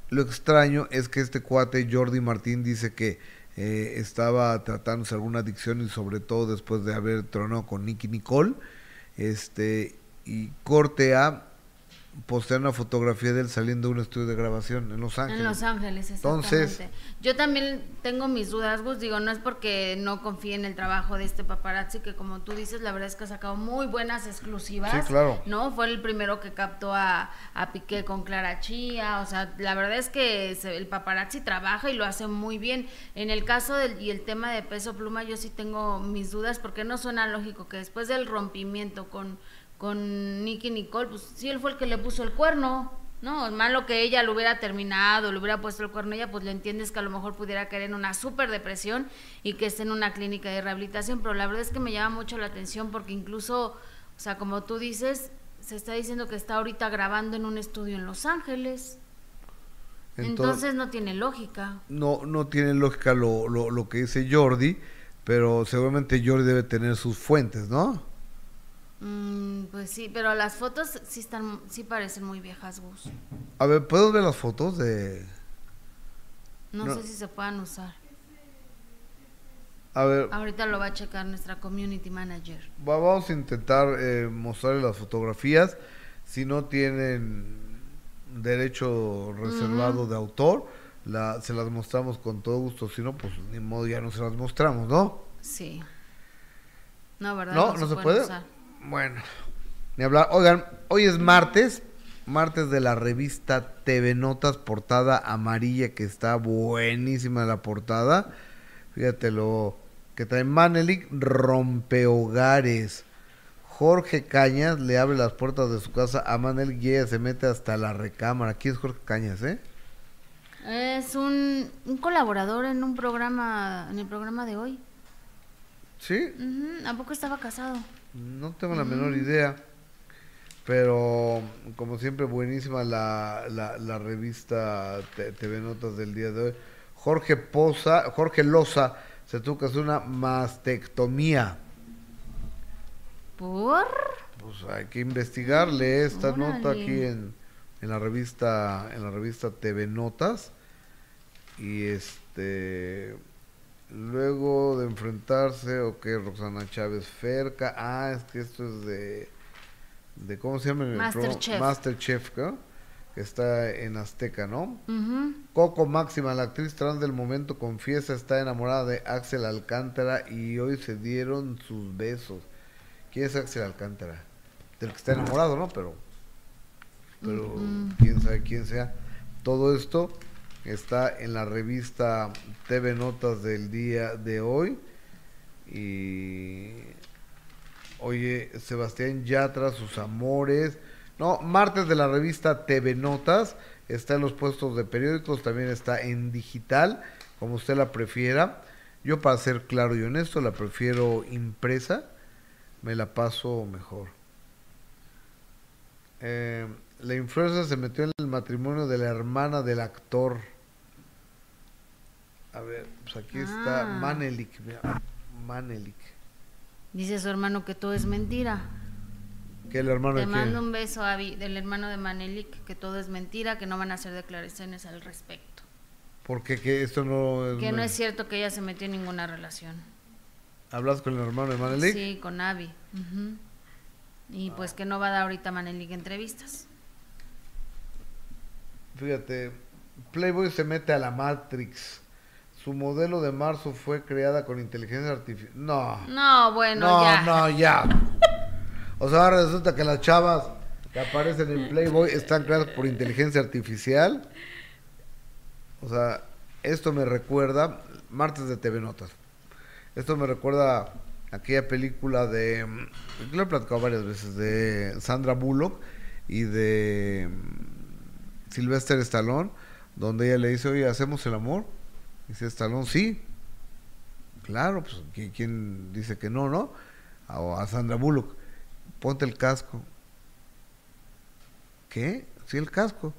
lo extraño es que este cuate Jordi Martín dice que eh, estaba tratándose alguna adicción y sobre todo después de haber tronado con Nicky Nicole. Este, y corte a postear una fotografía de él saliendo de un estudio de grabación en Los Ángeles. En Los Ángeles, exactamente. Entonces- yo también tengo mis dudas, Gus, digo, no es porque no confíe en el trabajo de este paparazzi, que como tú dices, la verdad es que ha sacado muy buenas exclusivas. Sí, claro. ¿No? Fue el primero que captó a, a Piqué con Clara Chía, o sea, la verdad es que se- el paparazzi trabaja y lo hace muy bien. En el caso del, y el tema de Peso Pluma, yo sí tengo mis dudas, porque no suena lógico que después del rompimiento con con Nicky Nicole, pues sí, él fue el que le puso el cuerno, ¿no? Malo que ella lo hubiera terminado, le hubiera puesto el cuerno a ella, pues le entiendes que a lo mejor pudiera caer en una súper depresión y que esté en una clínica de rehabilitación, pero la verdad es que me llama mucho la atención porque incluso, o sea, como tú dices, se está diciendo que está ahorita grabando en un estudio en Los Ángeles. Entonces, no tiene lógica. no, no tiene lógica lo, lo, lo que dice Jordi, pero seguramente Jordi debe tener sus fuentes, ¿no? Mm, pues sí, pero las fotos sí están, sí parecen muy viejas, Gus. A ver, ¿puedo ver las fotos de...? No, No. sé si se puedan usar. A ver, Ahorita lo va a checar nuestra community manager. va- vamos a intentar eh, mostrarle las fotografías. Si no tienen derecho reservado de autor, la, se las mostramos con todo gusto. Si no, pues ni modo, ya no se las mostramos, ¿no? Sí. No, ¿verdad? No, no se puede. usar. Bueno, ni hablar. Oigan, hoy es martes, martes de la revista TV Notas, portada amarilla, que está buenísima la portada. Fíjate lo que trae Manelik, rompehogares. Jorge Cañas le abre las puertas de su casa a Manelik y ella se mete hasta la recámara. Aquí es Jorge Cañas, ¿eh? Es un, un colaborador en un programa, en el programa de hoy. ¿Sí? ¿A poco estaba casado? No tengo la menor idea. Pero, como siempre, buenísima la, la, la revista TV Notas del día de hoy. Jorge Poza, Jorge Loza se tuvo que hacer una mastectomía. ¿Por? Pues hay que investigarle esta nota aquí en, en la revista en la revista TV Notas y este luego de enfrentarse ok Roxana Chávez Ferca ah es que esto es de de cómo se llama? Masterchef. Masterchef ¿no? que está en Azteca no. Coco Máxima, la actriz trans del momento, confiesa está enamorada de Axel Alcántara y hoy se dieron sus besos. ¿Quién es Axel Alcántara? Del que está enamorado, ¿no? Pero, pero quién sabe quién sea. Todo esto está en la revista TV Notas del día de hoy. Y oye, Sebastián Yatra, sus amores. No, martes de la revista TV Notas. Está en los puestos de periódicos, también está en digital, como usted la prefiera. Yo, para ser claro y honesto, la prefiero impresa. Me la paso mejor. Eh, la influencer se metió en el matrimonio de la hermana del actor. A ver, pues aquí está Ah. Manelik. mira, Manelik. Dice su hermano que todo es mentira. Que el hermano Te de mando un beso, Avi, del hermano de Manelik, que todo es mentira, que no van a hacer declaraciones al respecto. Porque que esto no es. Que no es cierto que ella se metió en ninguna relación. ¿Hablas con el hermano de Manelik? Sí, con ujú. Y pues que no va a dar ahorita Manelik entrevistas. Fíjate, Playboy se mete a la Matrix. Su modelo de marzo fue creada con inteligencia artificial. No. No, bueno, no, ya. no, ya. O sea, ahora resulta que las chavas que aparecen en Playboy están creadas por inteligencia artificial. O sea, esto me recuerda, martes de TV Notas. Esto me recuerda aquella película de, mm, lo he platicado varias veces, de Sandra Bullock y de mm, Sylvester Stallone, donde ella le dice, oye, ¿hacemos el amor? Dice Stallone, sí. Claro, pues ¿qui- ¿quién dice que no, no? A, a Sandra Bullock, ponte el casco. ¿Qué? Sí, el casco.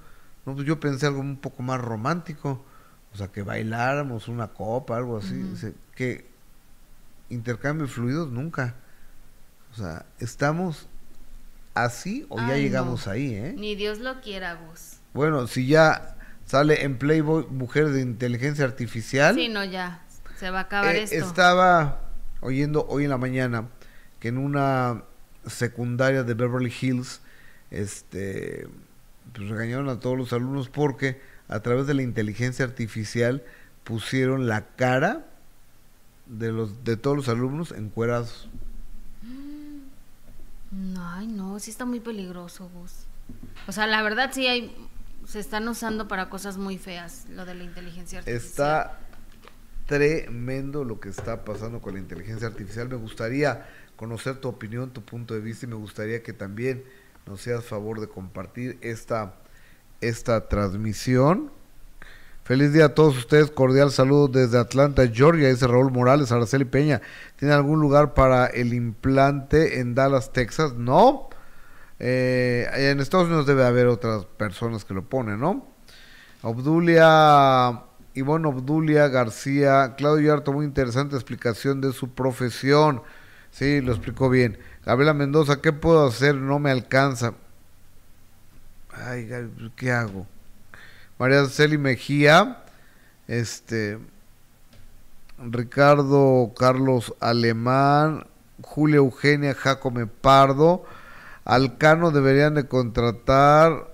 No, pues yo pensé algo un poco más romántico. O sea, que bailáramos una copa, algo así. Dice, que intercambio de fluidos nunca. O sea, ¿estamos así o ya llegamos no. ahí, eh? Ni Dios lo quiera, Gus. Bueno, si ya sale en Playboy mujer de inteligencia artificial. Sí, no, ya. Se va a acabar Eh, esto. Estaba oyendo hoy en la mañana que en una secundaria de Beverly Hills, este, pues regañaron a todos los alumnos porque a través de la inteligencia artificial pusieron la cara de los de todos los alumnos encuerados. No, Ay, no, sí está muy peligroso, Gus. O sea, la verdad sí hay, se están usando para cosas muy feas, lo de la inteligencia artificial. Está tremendo lo que está pasando con la inteligencia artificial. Me gustaría conocer tu opinión, tu punto de vista y me gustaría que también nos seas favor de compartir esta, esta transmisión. Feliz día a todos ustedes, cordial saludo desde Atlanta, Georgia, dice Raúl Morales, Araceli Peña. ¿Tiene algún lugar para el implante en Dallas, Texas? No. Eh, en Estados Unidos debe haber otras personas que lo ponen, ¿no? Obdulia, Ivonne Obdulia García, Claudio Yarto, muy interesante explicación de su profesión. Sí, lo explicó bien. Gabriela Mendoza, ¿qué puedo hacer? No me alcanza. Ay, ¿qué hago? María Celi Mejía, este, Ricardo Carlos Alemán, Julia Eugenia Jacome Pardo, Alcano deberían de contratar,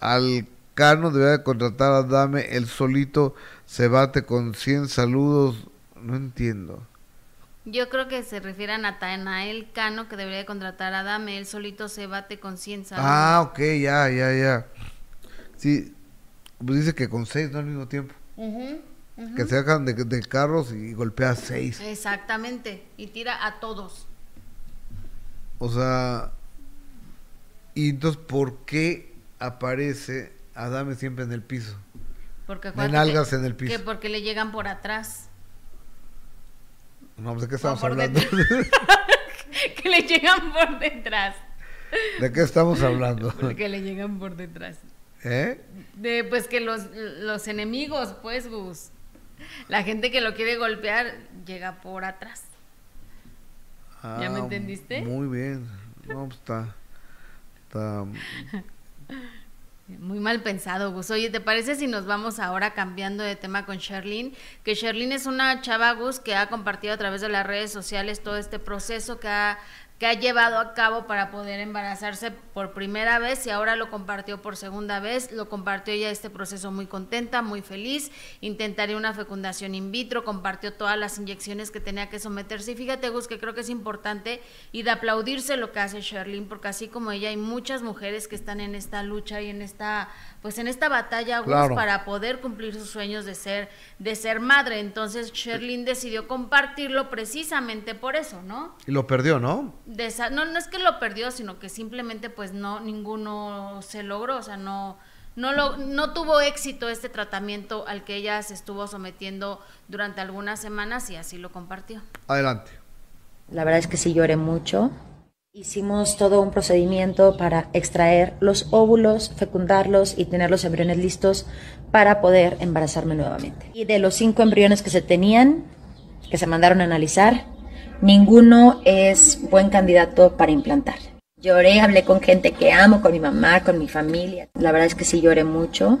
Alcano debería de contratar a Dame, el solito se bate con 100 saludos, no entiendo. Yo creo que se refiere a Natanael Cano, que debería de contratar a Dame, él solito se bate con 100 saludos. Ah, ok, ya, ya, ya. Sí, pues dice que con 6, no al mismo tiempo. Que se dejan de, de carros y golpea 6. Exactamente, y tira a todos. O sea, y entonces, ¿por qué aparece Adame siempre en el piso? Porque nalgas que- en el piso. Que porque le llegan por atrás. No, pues, ¿de qué estamos hablando? que le llegan por detrás. ¿De qué estamos hablando? Porque le llegan por detrás. ¿Eh? De pues que los, los enemigos, pues, Gus. La gente que lo quiere golpear llega por atrás. ¿Ya me Ah, entendiste? Muy bien. No, pues está. Está. Muy mal pensado, Gus. Oye, ¿te parece si nos vamos ahora cambiando de tema con Sherlyn? Que Sherlyn es una chava, Gus, que ha compartido a través de las redes sociales todo este proceso que ha, que ha llevado a cabo para poder embarazarse por primera vez y ahora lo compartió por segunda vez. Lo compartió ya este proceso muy contenta, muy feliz. Intentaría una fecundación in vitro, compartió todas las inyecciones que tenía que someterse. Y fíjate, Gus, que creo que es importante y de aplaudirse lo que hace Sherlyn, porque así como ella hay muchas mujeres que están en esta lucha y en esta, pues en esta batalla, Claro. para poder cumplir sus sueños de ser, de ser madre. Entonces Sherlyn decidió compartirlo precisamente por eso, ¿no? Y lo perdió, ¿no? de esa- no, no es que lo perdió, sino que simplemente pues no, ninguno se logró, o sea, no, no, lo, no tuvo éxito este tratamiento al que ella se estuvo sometiendo durante algunas semanas y así lo compartió. Adelante. La verdad es que sí lloré mucho. Hicimos todo un procedimiento para extraer los óvulos, fecundarlos y tener los embriones listos para poder embarazarme nuevamente. Y de los cinco embriones que se tenían, que se mandaron a analizar, ninguno es buen candidato para implantar. Lloré, hablé con gente que amo, con mi mamá, con mi familia. La verdad es que sí lloré mucho.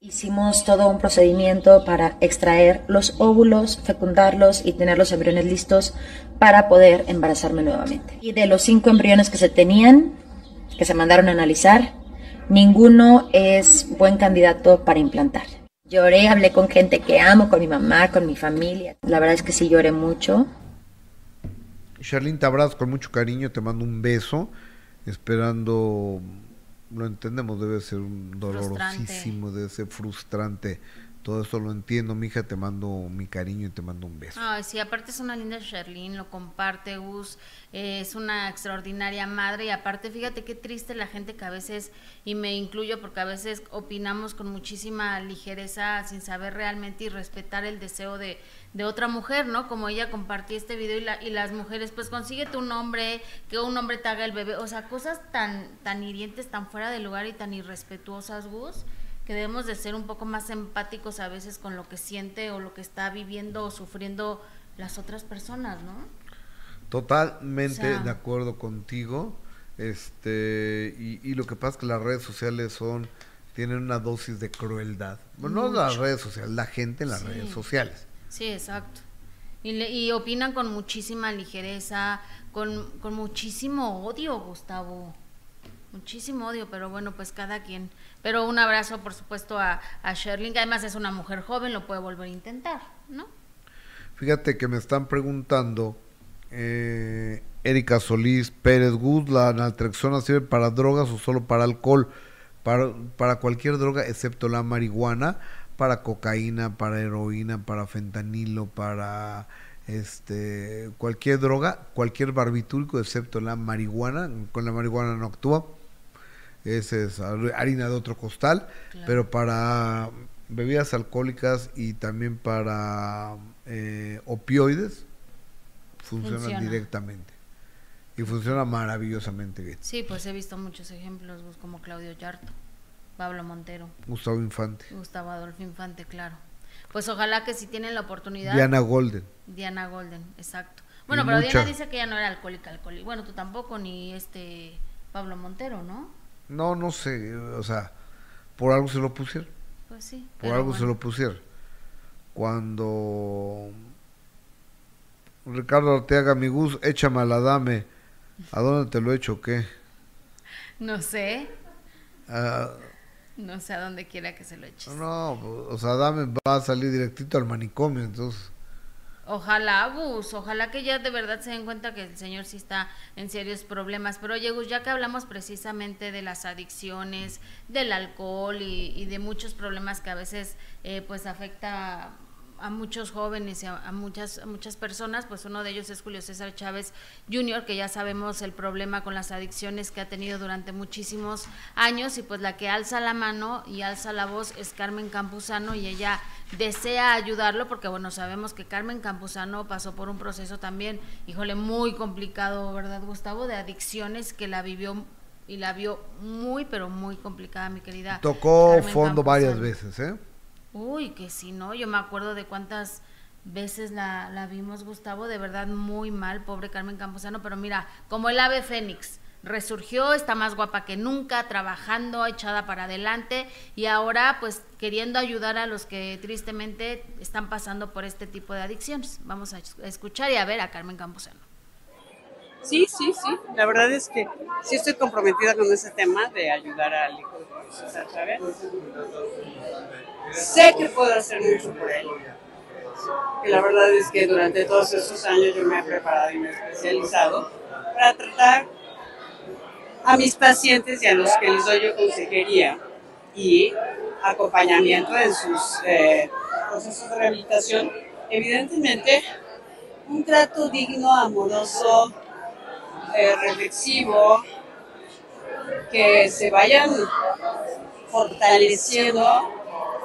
Hicimos todo un procedimiento para extraer los óvulos, fecundarlos y tener los embriones listos para poder embarazarme nuevamente. Y de los cinco embriones que se tenían, que se mandaron a analizar, ninguno es buen candidato para implantar. Lloré, hablé con gente que amo, con mi mamá, con mi familia. La verdad es que sí lloré mucho. Charlene, te abrazo con mucho cariño, te mando un beso, esperando, lo entendemos, debe ser un dolorosísimo, debe ser frustrante. Todo eso lo entiendo, mija, te mando mi cariño y te mando un beso. Ay, sí, aparte es una linda Sherlyn, lo comparte Gus, eh, es una extraordinaria madre y aparte fíjate qué triste la gente que a veces, y me incluyo porque a veces opinamos con muchísima ligereza sin saber realmente y respetar el deseo de, de otra mujer, ¿no? Como ella compartía este video y, la- y las mujeres, pues consíguete un hombre, que un hombre te haga el bebé, o sea, cosas tan, tan hirientes, tan fuera de lugar y tan irrespetuosas, Gus que debemos de ser un poco más empáticos a veces con lo que siente o lo que está viviendo o sufriendo las otras personas, ¿no? Totalmente O sea- de acuerdo contigo. Este, y, y lo que pasa es que las redes sociales son, tienen una dosis de crueldad. Bueno, no las redes sociales, la gente en las Sí. redes sociales. Sí, exacto. Y, le- y opinan con muchísima ligereza, con, con muchísimo odio, Gustavo. Muchísimo odio, pero bueno, pues cada quien. Pero un abrazo, por supuesto, a, a Sherlyn, que además es una mujer joven, lo puede volver a intentar, ¿no? Fíjate que me están preguntando, eh, Erika Solís Pérez Gus, ¿la naltrexona sirve para drogas o solo para alcohol? Para, para cualquier droga excepto la marihuana, para cocaína, para heroína, para fentanilo, para este cualquier droga, cualquier barbitúrico excepto la marihuana, con la marihuana no actúa. Esa es har- harina de otro costal, Claro. pero para bebidas alcohólicas y también para eh, opioides funcionan Funciona. directamente y funciona maravillosamente bien. Sí, pues he visto muchos ejemplos, Gus, como Claudio Yarto, Pablo Montero, Gustavo Infante, Gustavo Adolfo Infante, claro. Pues ojalá que si tienen la oportunidad. Diana Golden. Diana Golden, exacto. Bueno, Y pero mucha- Diana dice que ella no era alcohólica, alcohólica. Bueno, tú tampoco, ni este Pablo Montero, ¿no? No, no sé, o sea, por algo se lo pusieron, Pues sí. por algo se lo pusieron. Cuando Ricardo Ortega, mi Gus, échamela, dame. ¿A dónde te lo he hecho o qué? No sé, Ah, no sé a dónde quiera que se lo eches. no, o sea, dame va a salir directito al manicomio, entonces. Ojalá, Gus, ojalá que ya de verdad se den cuenta que el señor sí está en serios problemas. Pero oye, ya que hablamos precisamente de las adicciones, del alcohol y, y de muchos problemas que a veces eh, pues afecta a muchos jóvenes y a, a muchas a muchas personas, pues uno de ellos es Julio César Chávez Jr., que ya sabemos el problema con las adicciones que ha tenido durante muchísimos años y pues la que alza la mano y alza la voz es Carmen Campuzano y ella desea ayudarlo porque bueno, sabemos que Carmen Campuzano pasó por un proceso también, híjole, muy complicado, ¿verdad, Gustavo? De adicciones que la vivió y la vio muy, pero muy complicada, mi querida. Tocó fondo varias veces, ¿eh? Uy, que si no, yo me acuerdo de cuántas veces la, la vimos, Gustavo, de verdad muy mal, pobre Carmen Campuzano, pero mira, como el ave fénix, resurgió, está más guapa que nunca, trabajando, echada para adelante y ahora pues queriendo ayudar a los que tristemente están pasando por este tipo de adicciones. Vamos a escuchar y a ver a Carmen Campuzano. Sí, sí, sí. La verdad es que sí estoy comprometida con ese tema de ayudar al hijo de Chávez. Sé que puedo hacer mucho por él. Y la verdad es que durante todos esos años yo me he preparado y me he especializado para tratar a mis pacientes y a los que les doy yo consejería y acompañamiento en sus eh, procesos de rehabilitación. Evidentemente, un trato digno, amoroso, eh, reflexivo, que se vayan fortaleciendo,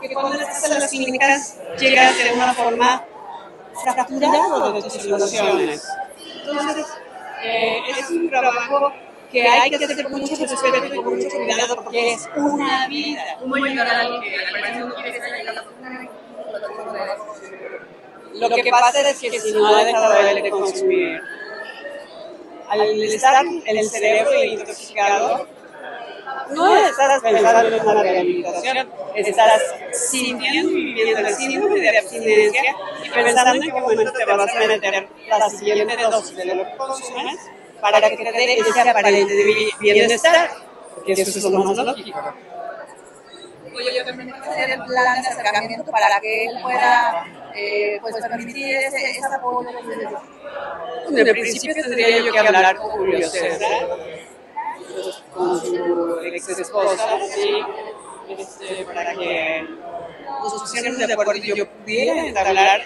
que cuando estás en las clínicas llegas de una forma fracturada de tus emociones. Entonces, eh, es un trabajo que hay que hacer con mucho respeto y con mucho cuidado porque es una vida. Lo que pasa es que si no ha dejado de consumir, al estar el cerebro intoxicado, no estás pensando en una rehabilitación, estás sintiendo y viviendo el síndrome de abstinencia y pensando en qué momento te vas a meter la siguiente dosis de lo que consumes para que te dé ese aparente de bienestar, porque eso es lo más lógico. Oye, yo también hacer el plan de acercamiento para que él pueda eh, pues, permitir ese, ese apoyo. En el principio tendría yo que hablar con Julio César, con su ex esposa, este, para que nos pusiéramos de acuerdo y yo pudiera entablar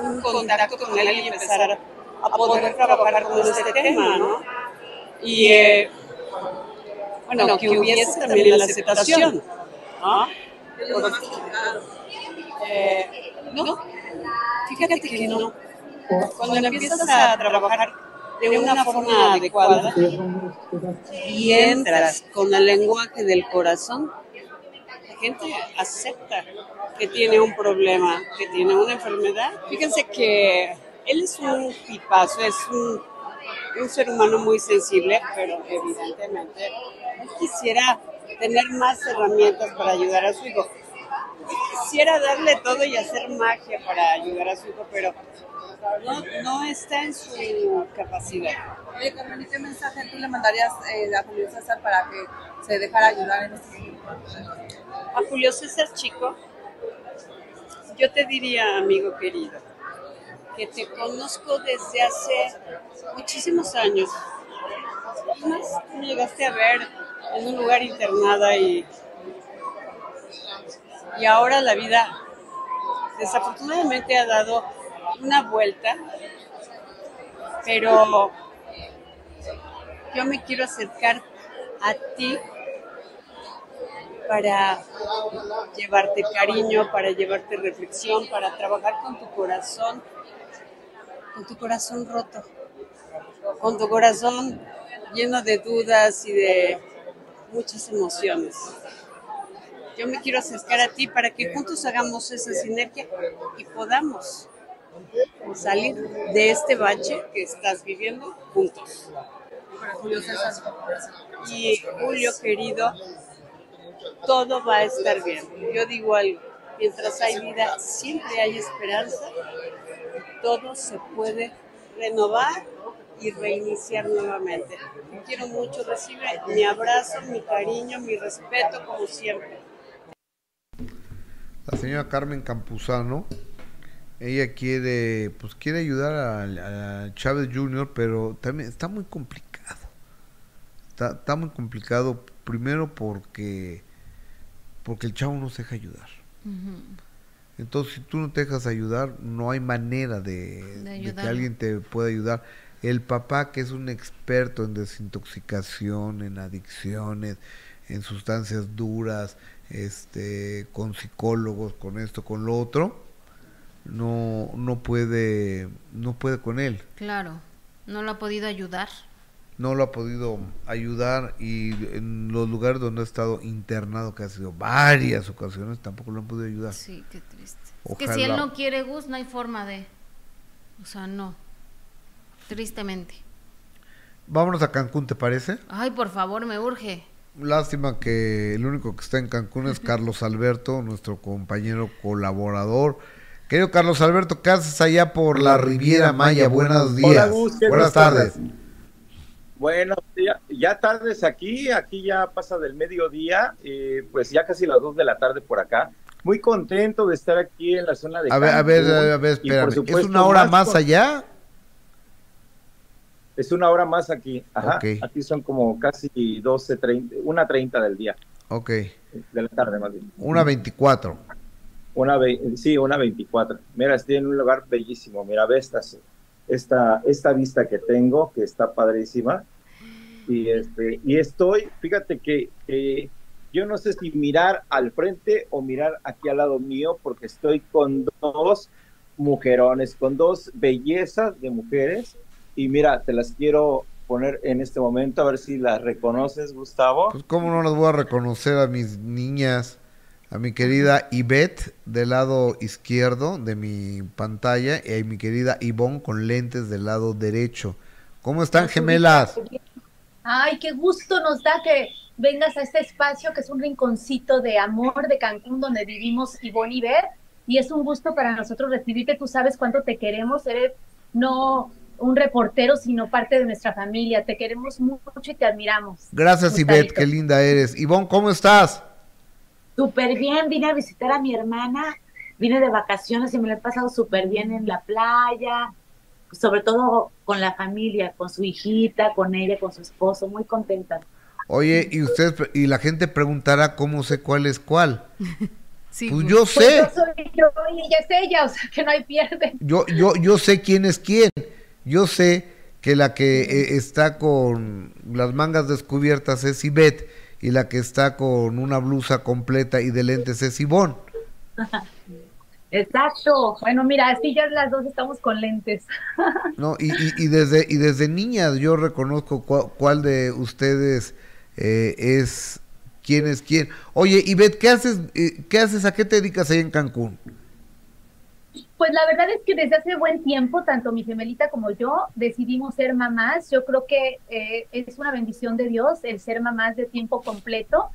un contacto con él y empezar a poder trabajar con este tema, ¿no? Y, eh, bueno, que hubiese también la aceptación, ¿no? Eh, no, fíjate que no. Cuando empiezas a trabajar de una forma adecuada y entras con el lenguaje del corazón, la gente acepta que tiene un problema, que tiene una enfermedad. Fíjense que él es un tipazo, es un, un ser humano muy sensible, pero evidentemente él quisiera tener más herramientas para ayudar a su hijo. Quisiera darle todo y hacer magia para ayudar a su hijo, pero no, no está en su capacidad. Oye, Carmen, qué mensaje tú le mandarías eh, a Julio César para que se dejara ayudar en este A Julio César Chico, yo te diría, amigo querido, que te conozco desde hace muchísimos años. Más me llegaste a ver en un lugar internada y, y ahora la vida desafortunadamente ha dado una vuelta, pero yo me quiero acercar a ti para llevarte cariño, para llevarte reflexión, para trabajar con tu corazón, con tu corazón roto, con tu corazón lleno de dudas y de muchas emociones. Yo me quiero acercar a ti para que juntos hagamos esa sinergia y podamos salir de este bache que estás viviendo juntos. Y Julio querido, todo va a estar bien. Yo digo algo, mientras hay vida, siempre hay esperanza, todo se puede renovar y reiniciar nuevamente. Te quiero mucho, recibe mi abrazo, mi cariño, mi respeto como siempre. La señora Carmen Campuzano ella quiere, pues quiere ayudar a, Chávez Jr., pero también está muy complicado. Está, está, muy complicado, primero porque, porque el chavo no se deja ayudar. Entonces, si tú no te dejas ayudar, no hay manera de, de, que alguien te pueda ayudar. El papá, que es un experto en desintoxicación, en adicciones, en sustancias duras, este, con psicólogos, con esto, con lo otro, no, no puede, no puede con él. Claro, no lo ha podido ayudar. no lo ha podido ayudar y en los lugares donde ha estado internado, que ha sido varias ocasiones, tampoco lo han podido ayudar. Sí, qué triste. Es que si él no quiere Gus, no hay forma de... O sea, no. Tristemente. Vámonos a Cancún, ¿te parece? Ay, por favor, me urge. Lástima que el único que está en Cancún es Carlos Alberto, nuestro compañero colaborador. Querido Carlos Alberto, ¿qué haces allá por la Riviera Maya? Buenos días. Buenas tardes. Bueno, ya, tardes aquí, aquí ya pasa del mediodía, eh, pues ya casi las dos de la tarde por acá. Muy contento de estar aquí en la zona de. A ver, a ver, a ver, espérame. ¿Es una hora más, allá? Es una hora más aquí. Ajá. Aquí son como casi 12, 30, una 30 del día. Ok. De la tarde más bien. Una 24. Una, sí, una 24. Mira, estoy en un lugar bellísimo. Mira, ve esta, esta, esta vista que tengo, que está padrísima. Y, este, y estoy, fíjate que yo no sé si mirar al frente o mirar aquí al lado mío, porque estoy con dos mujerones, con dos bellezas de mujeres y mira, te las quiero poner en este momento, a ver si las reconoces, Gustavo. Pues cómo no las voy a reconocer a mis niñas, a mi querida Ivette del lado izquierdo de mi pantalla y a mi querida Ivonne con lentes del lado derecho. ¿Cómo están gemelas? Ay, qué gusto nos da que vengas a este espacio que es un rinconcito de amor de Cancún donde vivimos Ivonne y Ivette y es un gusto para nosotros recibirte, tú sabes cuánto te queremos, eres no un reportero, sino parte de nuestra familia. Te queremos mucho y te admiramos. Gracias, Ivette, qué linda eres. Ivonne, ¿cómo estás? Súper bien, vine a visitar a mi hermana, vine de vacaciones y me lo he pasado súper bien en la playa, sobre todo con la familia, con su hijita, con ella, con su esposo, muy contenta. Oye, y usted y la gente preguntará cómo sé cuál es cuál. Sí, pues yo pues sé. yo soy yo y ella es ella, o sea que no hay pierde. Yo, yo, yo sé quién es quién. Yo sé que la que eh, está con las mangas descubiertas es Ivette y la que está con una blusa completa y de lentes es Ivonne. Exacto. Bueno, mira, así ya las dos estamos con lentes. No, y, y, desde y desde niñas yo reconozco cuál de ustedes eh, es quién es quién. Oye, Ivette, ¿qué haces? Eh, ¿Qué haces? ¿A qué te dedicas ahí en Cancún? Pues la verdad es que desde hace buen tiempo, tanto mi gemelita como yo decidimos ser mamás. Yo creo que eh, es una bendición de Dios el ser mamás de tiempo completo.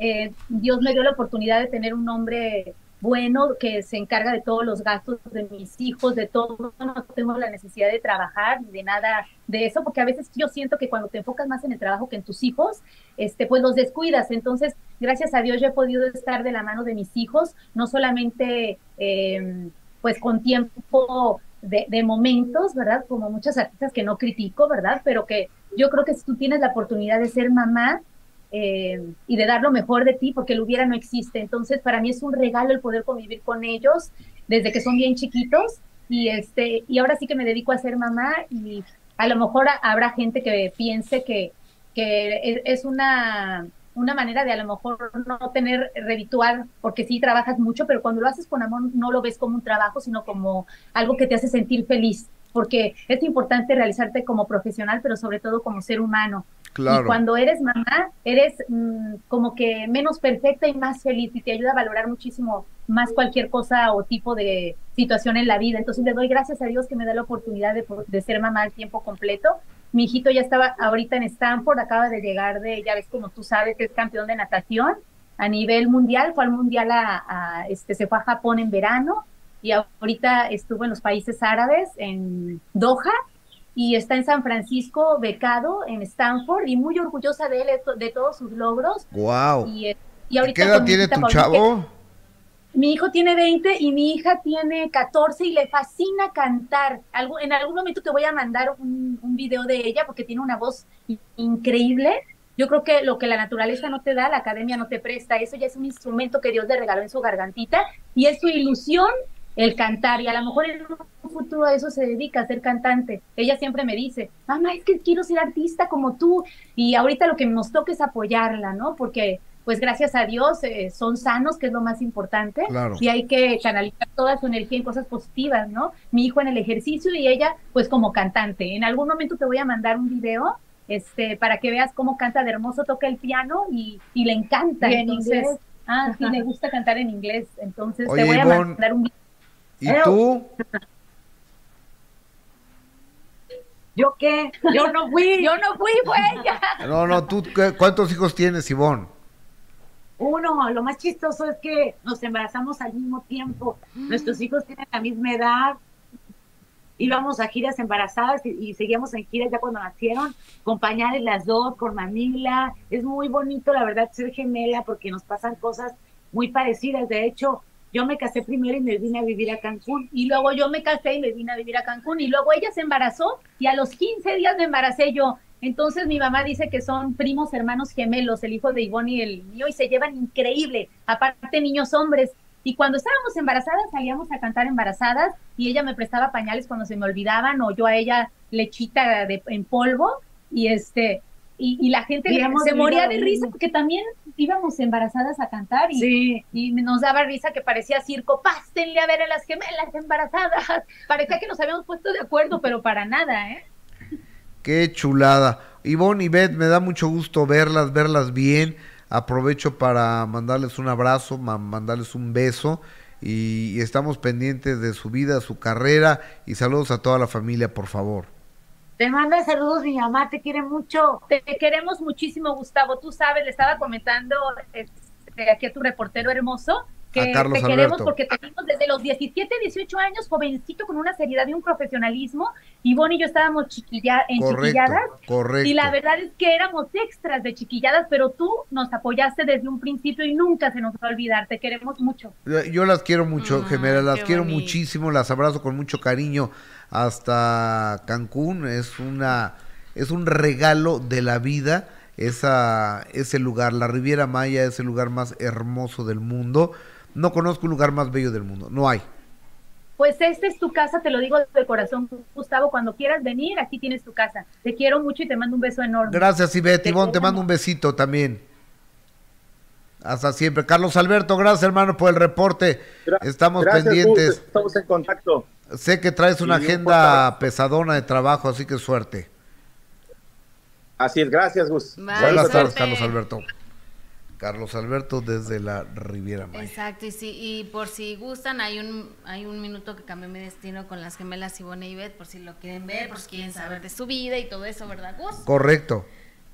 Eh, Dios me dio la oportunidad de tener un hombre bueno que se encarga de todos los gastos de mis hijos, de todo. No tengo la necesidad de trabajar ni de nada de eso, porque a veces yo siento que cuando te enfocas más en el trabajo que en tus hijos, este, pues los descuidas. Entonces, gracias a Dios yo he podido estar de la mano de mis hijos, no solamente... Eh, pues con tiempo de, momentos, ¿verdad? Como muchas artistas que no critico, ¿verdad? Pero que yo creo que si tú tienes la oportunidad de ser mamá eh, y de dar lo mejor de ti, porque el hubiera no existe. Entonces, para mí es un regalo el poder convivir con ellos desde que son bien chiquitos. Y, este, y ahora sí que me dedico a ser mamá y a lo mejor habrá gente que piense que, que es una una manera de a lo mejor no tener redituar, porque sí trabajas mucho, pero cuando lo haces con amor no lo ves como un trabajo, sino como algo que te hace sentir feliz, porque es importante realizarte como profesional, pero sobre todo como ser humano. Claro. Y cuando eres mamá, eres mm, como que menos perfecta y más feliz y te ayuda a valorar muchísimo más cualquier cosa o tipo de situación en la vida. Entonces le doy gracias a Dios que me da la oportunidad de, de ser mamá al tiempo completo mi hijito ya estaba ahorita en Stanford, acaba de llegar de, ya ves como tú sabes, que es campeón de natación a nivel mundial, fue al mundial a, este, se fue a Japón en verano y ahorita estuvo en los países árabes, en Doha, y está en San Francisco becado en Stanford y muy orgullosa de él, de todos sus logros. Wow. Y, y ahorita ¿Qué edad tiene tu chavo? Mi hijo tiene 20 y mi hija tiene 14 y le fascina cantar. Algo, en algún momento te voy a mandar un, un, video de ella porque tiene una voz increíble. Yo creo que lo que la naturaleza no te da, la academia no te presta. Eso ya es un instrumento que Dios le regaló en su gargantita y es su ilusión el cantar. Y a lo mejor en un futuro a eso se dedica, a ser cantante. Ella siempre me dice, mamá, es que quiero ser artista como tú. Y ahorita lo que nos toca es apoyarla, ¿no? Porque pues gracias a Dios eh, son sanos, que es lo más importante, y hay que canalizar toda su energía en cosas positivas, ¿no? Mi hijo en el ejercicio y ella pues como cantante. En algún momento te voy a mandar un video este, para que veas cómo canta de hermoso, toca el piano y, y le encanta. ¿Y en entonces, inglés? ah, sí, le gusta cantar en inglés. Entonces Oye, te voy a mandar un ¿Y tú? ¿Yo qué? Yo no fui. Yo no fui, fue ella. No, no, ¿tú cuántos hijos tienes, Ivonne? Uno, lo más chistoso es que nos embarazamos al mismo tiempo. Nuestros hijos tienen la misma edad. Íbamos a giras embarazadas y, y seguíamos en giras ya cuando nacieron, con pañales las dos, con mamila. Es muy bonito, la verdad, ser gemela porque nos pasan cosas muy parecidas. De hecho, yo me casé primero y me vine a vivir a Cancún. Y luego yo me casé y me vine a vivir a Cancún. Y luego ella se embarazó y a los 15 días me embaracé yo. Entonces mi mamá dice que son primos hermanos gemelos, el hijo de Ivonne y el mío, y se llevan increíble. Aparte, niños hombres. Y cuando estábamos embarazadas, salíamos a cantar embarazadas y ella me prestaba pañales cuando se me olvidaban o yo a ella lechita de, en polvo. Y este y, y la gente se moría de risa porque también íbamos embarazadas a cantar y, Sí. y nos daba risa que parecía circo, pástenle a ver a las gemelas embarazadas. Parecía que nos habíamos puesto de acuerdo, pero para nada, ¿eh? Qué chulada. Ivonne y Beth, me da mucho gusto verlas, verlas bien. Aprovecho para mandarles un abrazo, ma- mandarles un beso y, y estamos pendientes de su vida, su carrera y saludos a toda la familia, por favor. Te manda saludos, mi mamá, te quiere mucho. Te queremos muchísimo, Gustavo. Tú sabes, le estaba comentando este, aquí a tu reportero hermoso que A Carlos te queremos Alberto. porque te vimos desde los 17, 18 años, jovencito, con una seriedad y un profesionalismo. Ivonne y yo estábamos chiquilla, en Correcto, chiquilladas. correcto. Y la verdad es que éramos extras de chiquilladas, pero tú nos apoyaste desde un principio y nunca se nos va a olvidar. Te queremos mucho. Yo- las quiero mucho, Ah, gemelas, las quiero bonito. muchísimo, las abrazo con mucho cariño hasta Cancún, es una es un regalo de la vida esa ese lugar, la Riviera Maya es el lugar más hermoso del mundo. No conozco un lugar más bello del mundo, no hay. Pues esta es tu casa, te lo digo de corazón, Gustavo. Cuando quieras venir, aquí tienes tu casa. Te quiero mucho y te mando un beso enorme. Gracias, Ivette. Te Ivonne, te mando un besito también. Hasta siempre. Carlos Alberto, gracias hermano por el reporte. Estamos gracias, pendientes. Gus, estamos en contacto. Sé que traes una agenda pesadona de trabajo, así que suerte. Así es, gracias, Gus. Buenas tardes, Carlos Alberto. Carlos Alberto desde la Riviera Maya. Exacto, y, si, y por si gustan, hay un, hay un minuto que cambió mi destino con las gemelas Ivonne y Ivette, por si lo quieren ver, por si quieren saber de su vida y todo eso, ¿verdad, Gus? Correcto.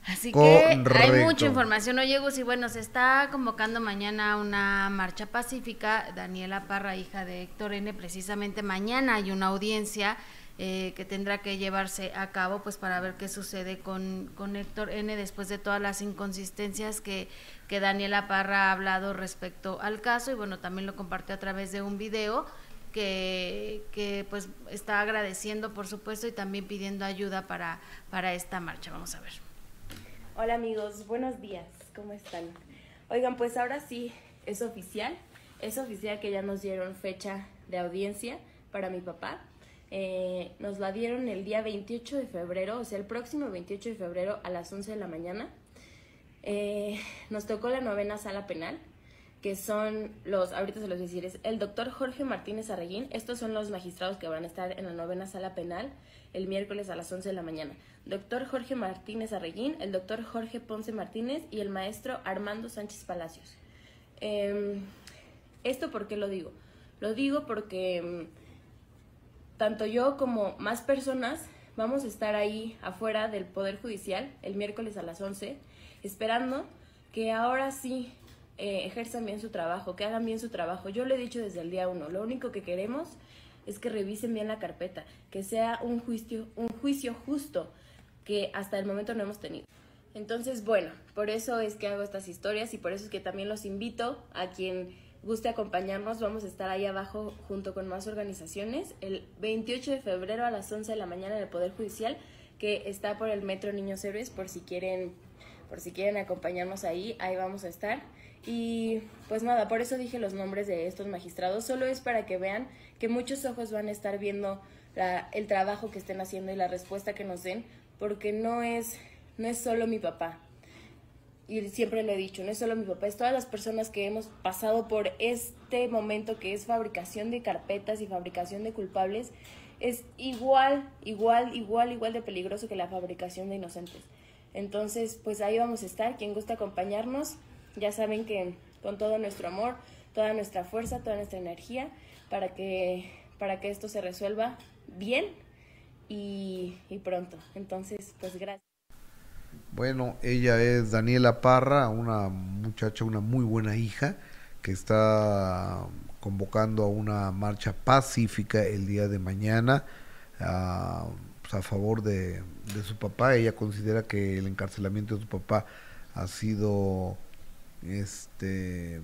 Así que hay mucha información. Oye, Gus, y bueno, se está convocando mañana una marcha pacífica. Daniela Parra, hija de Héctor N., precisamente mañana hay una audiencia eh, que tendrá que llevarse a cabo pues para ver qué sucede con, con Héctor N. después de todas las inconsistencias que, que Daniela Parra ha hablado respecto al caso y bueno, también lo compartió a través de un video que, que pues está agradeciendo por supuesto y también pidiendo ayuda para, para esta marcha. Vamos a ver. Hola amigos, buenos días, ¿cómo están? Oigan, pues ahora sí, es oficial, es oficial que ya nos dieron fecha de audiencia para mi papá. Eh, nos la dieron el día 28 de febrero, o sea, el próximo 28 de febrero a las 11 de la mañana. Eh, nos tocó la novena sala penal, que son los, ahorita se los voy a decir, el doctor Jorge Martínez Arreguín. Estos son los magistrados que van a estar en la novena sala penal el miércoles a las 11 de la mañana. Doctor Jorge Martínez Arreguín, el doctor Jorge Ponce Martínez y el maestro Armando Sánchez Palacios. Eh, ¿Esto por qué lo digo? Lo digo porque mm, tanto yo como más personas vamos a estar ahí afuera del Poder Judicial el miércoles a las 11, esperando que ahora sí eh, ejerzan bien su trabajo, que hagan bien su trabajo. Yo lo he dicho desde el día uno, lo único que queremos es que revisen bien la carpeta, que sea un juicio, un juicio justo que hasta el momento no hemos tenido. Entonces, bueno, por eso es que hago estas historias y por eso es que también los invito a quien guste acompañarnos. Vamos a estar ahí abajo junto con más organizaciones el 28 de febrero a las 11 de la mañana en el Poder Judicial, que está por el Metro Niños Héroes, por si quieren, por si quieren acompañarnos ahí, ahí vamos a estar. Y pues nada, por eso dije los nombres de estos magistrados, solo es para que vean que muchos ojos van a estar viendo el trabajo que estén haciendo y la respuesta que nos den, porque no es, no es solo mi papá, y siempre lo he dicho, no es solo mi papá, es todas las personas que hemos pasado por este momento que es fabricación de carpetas y fabricación de culpables, es igual, igual, igual, igual de peligroso que la fabricación de inocentes. Entonces, pues ahí vamos a estar. Quien gusta acompañarnos, ya saben que con todo nuestro amor, toda nuestra fuerza, toda nuestra energía, para que, para que esto se resuelva bien y, pronto. Entonces, pues gracias. Bueno, ella es Daniela Parra, una muchacha, una muy buena hija, que está convocando a una marcha pacífica el día de mañana a, pues, a favor de, de, su papá. Ella considera que el encarcelamiento de su papá ha sido este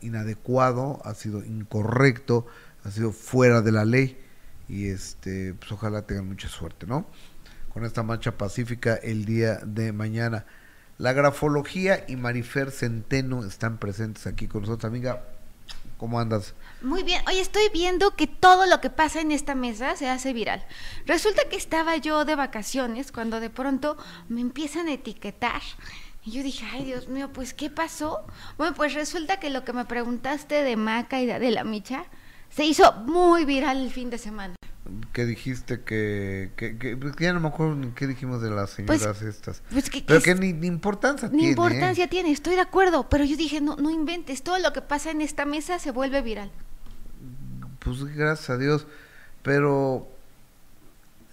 inadecuado, ha sido incorrecto, ha sido fuera de la ley y este pues ojalá tengan mucha suerte, ¿no? Con esta marcha pacífica el día de mañana. La grafología y Marifer Centeno están presentes aquí con nosotros, amiga. ¿Cómo andas? Muy bien. Hoy estoy viendo que todo lo que pasa en esta mesa se hace viral. Resulta que estaba yo de vacaciones cuando de pronto me empiezan a etiquetar. Y yo dije, ay Dios mío, pues ¿qué pasó? Bueno, pues resulta que lo que me preguntaste de Maca y de la Micha se hizo muy viral el fin de semana. ¿Qué dijiste que, que, que, pues ya no me acuerdo ni qué dijimos de las señoras Pues- estas? pues que- pero que que ni, ni importancia Ni tiene. ¿eh? importancia tiene, estoy de acuerdo, pero yo dije, no, no inventes, todo lo que pasa en esta mesa se vuelve viral. Pues gracias a Dios, pero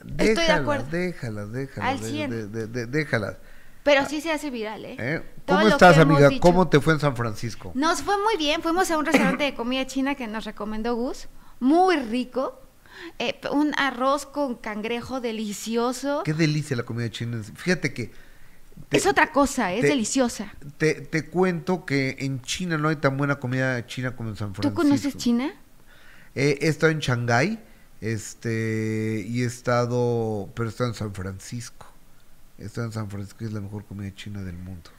Estoy de déjalas, acuerdo. déjalas, déjalas, Al de- 100. de- de- de- déjalas. Pero sí se hace viral, ¿eh? ¿eh? ¿Cómo estás, que amiga? dicho. ¿Cómo te fue en San Francisco? Nos fue muy bien, fuimos a un restaurante de comida china que nos recomendó Gus, muy rico, eh, un arroz con cangrejo delicioso. Qué delicia la comida china. Fíjate que te- es otra cosa, es te- deliciosa. te, te cuento que en China no hay tan buena comida china como en San ¿Tú Francisco. conoces China? Eh, he estado en Shanghái este, y he estado, pero he estado en San Francisco. He estado en San Francisco y es la mejor comida china del mundo.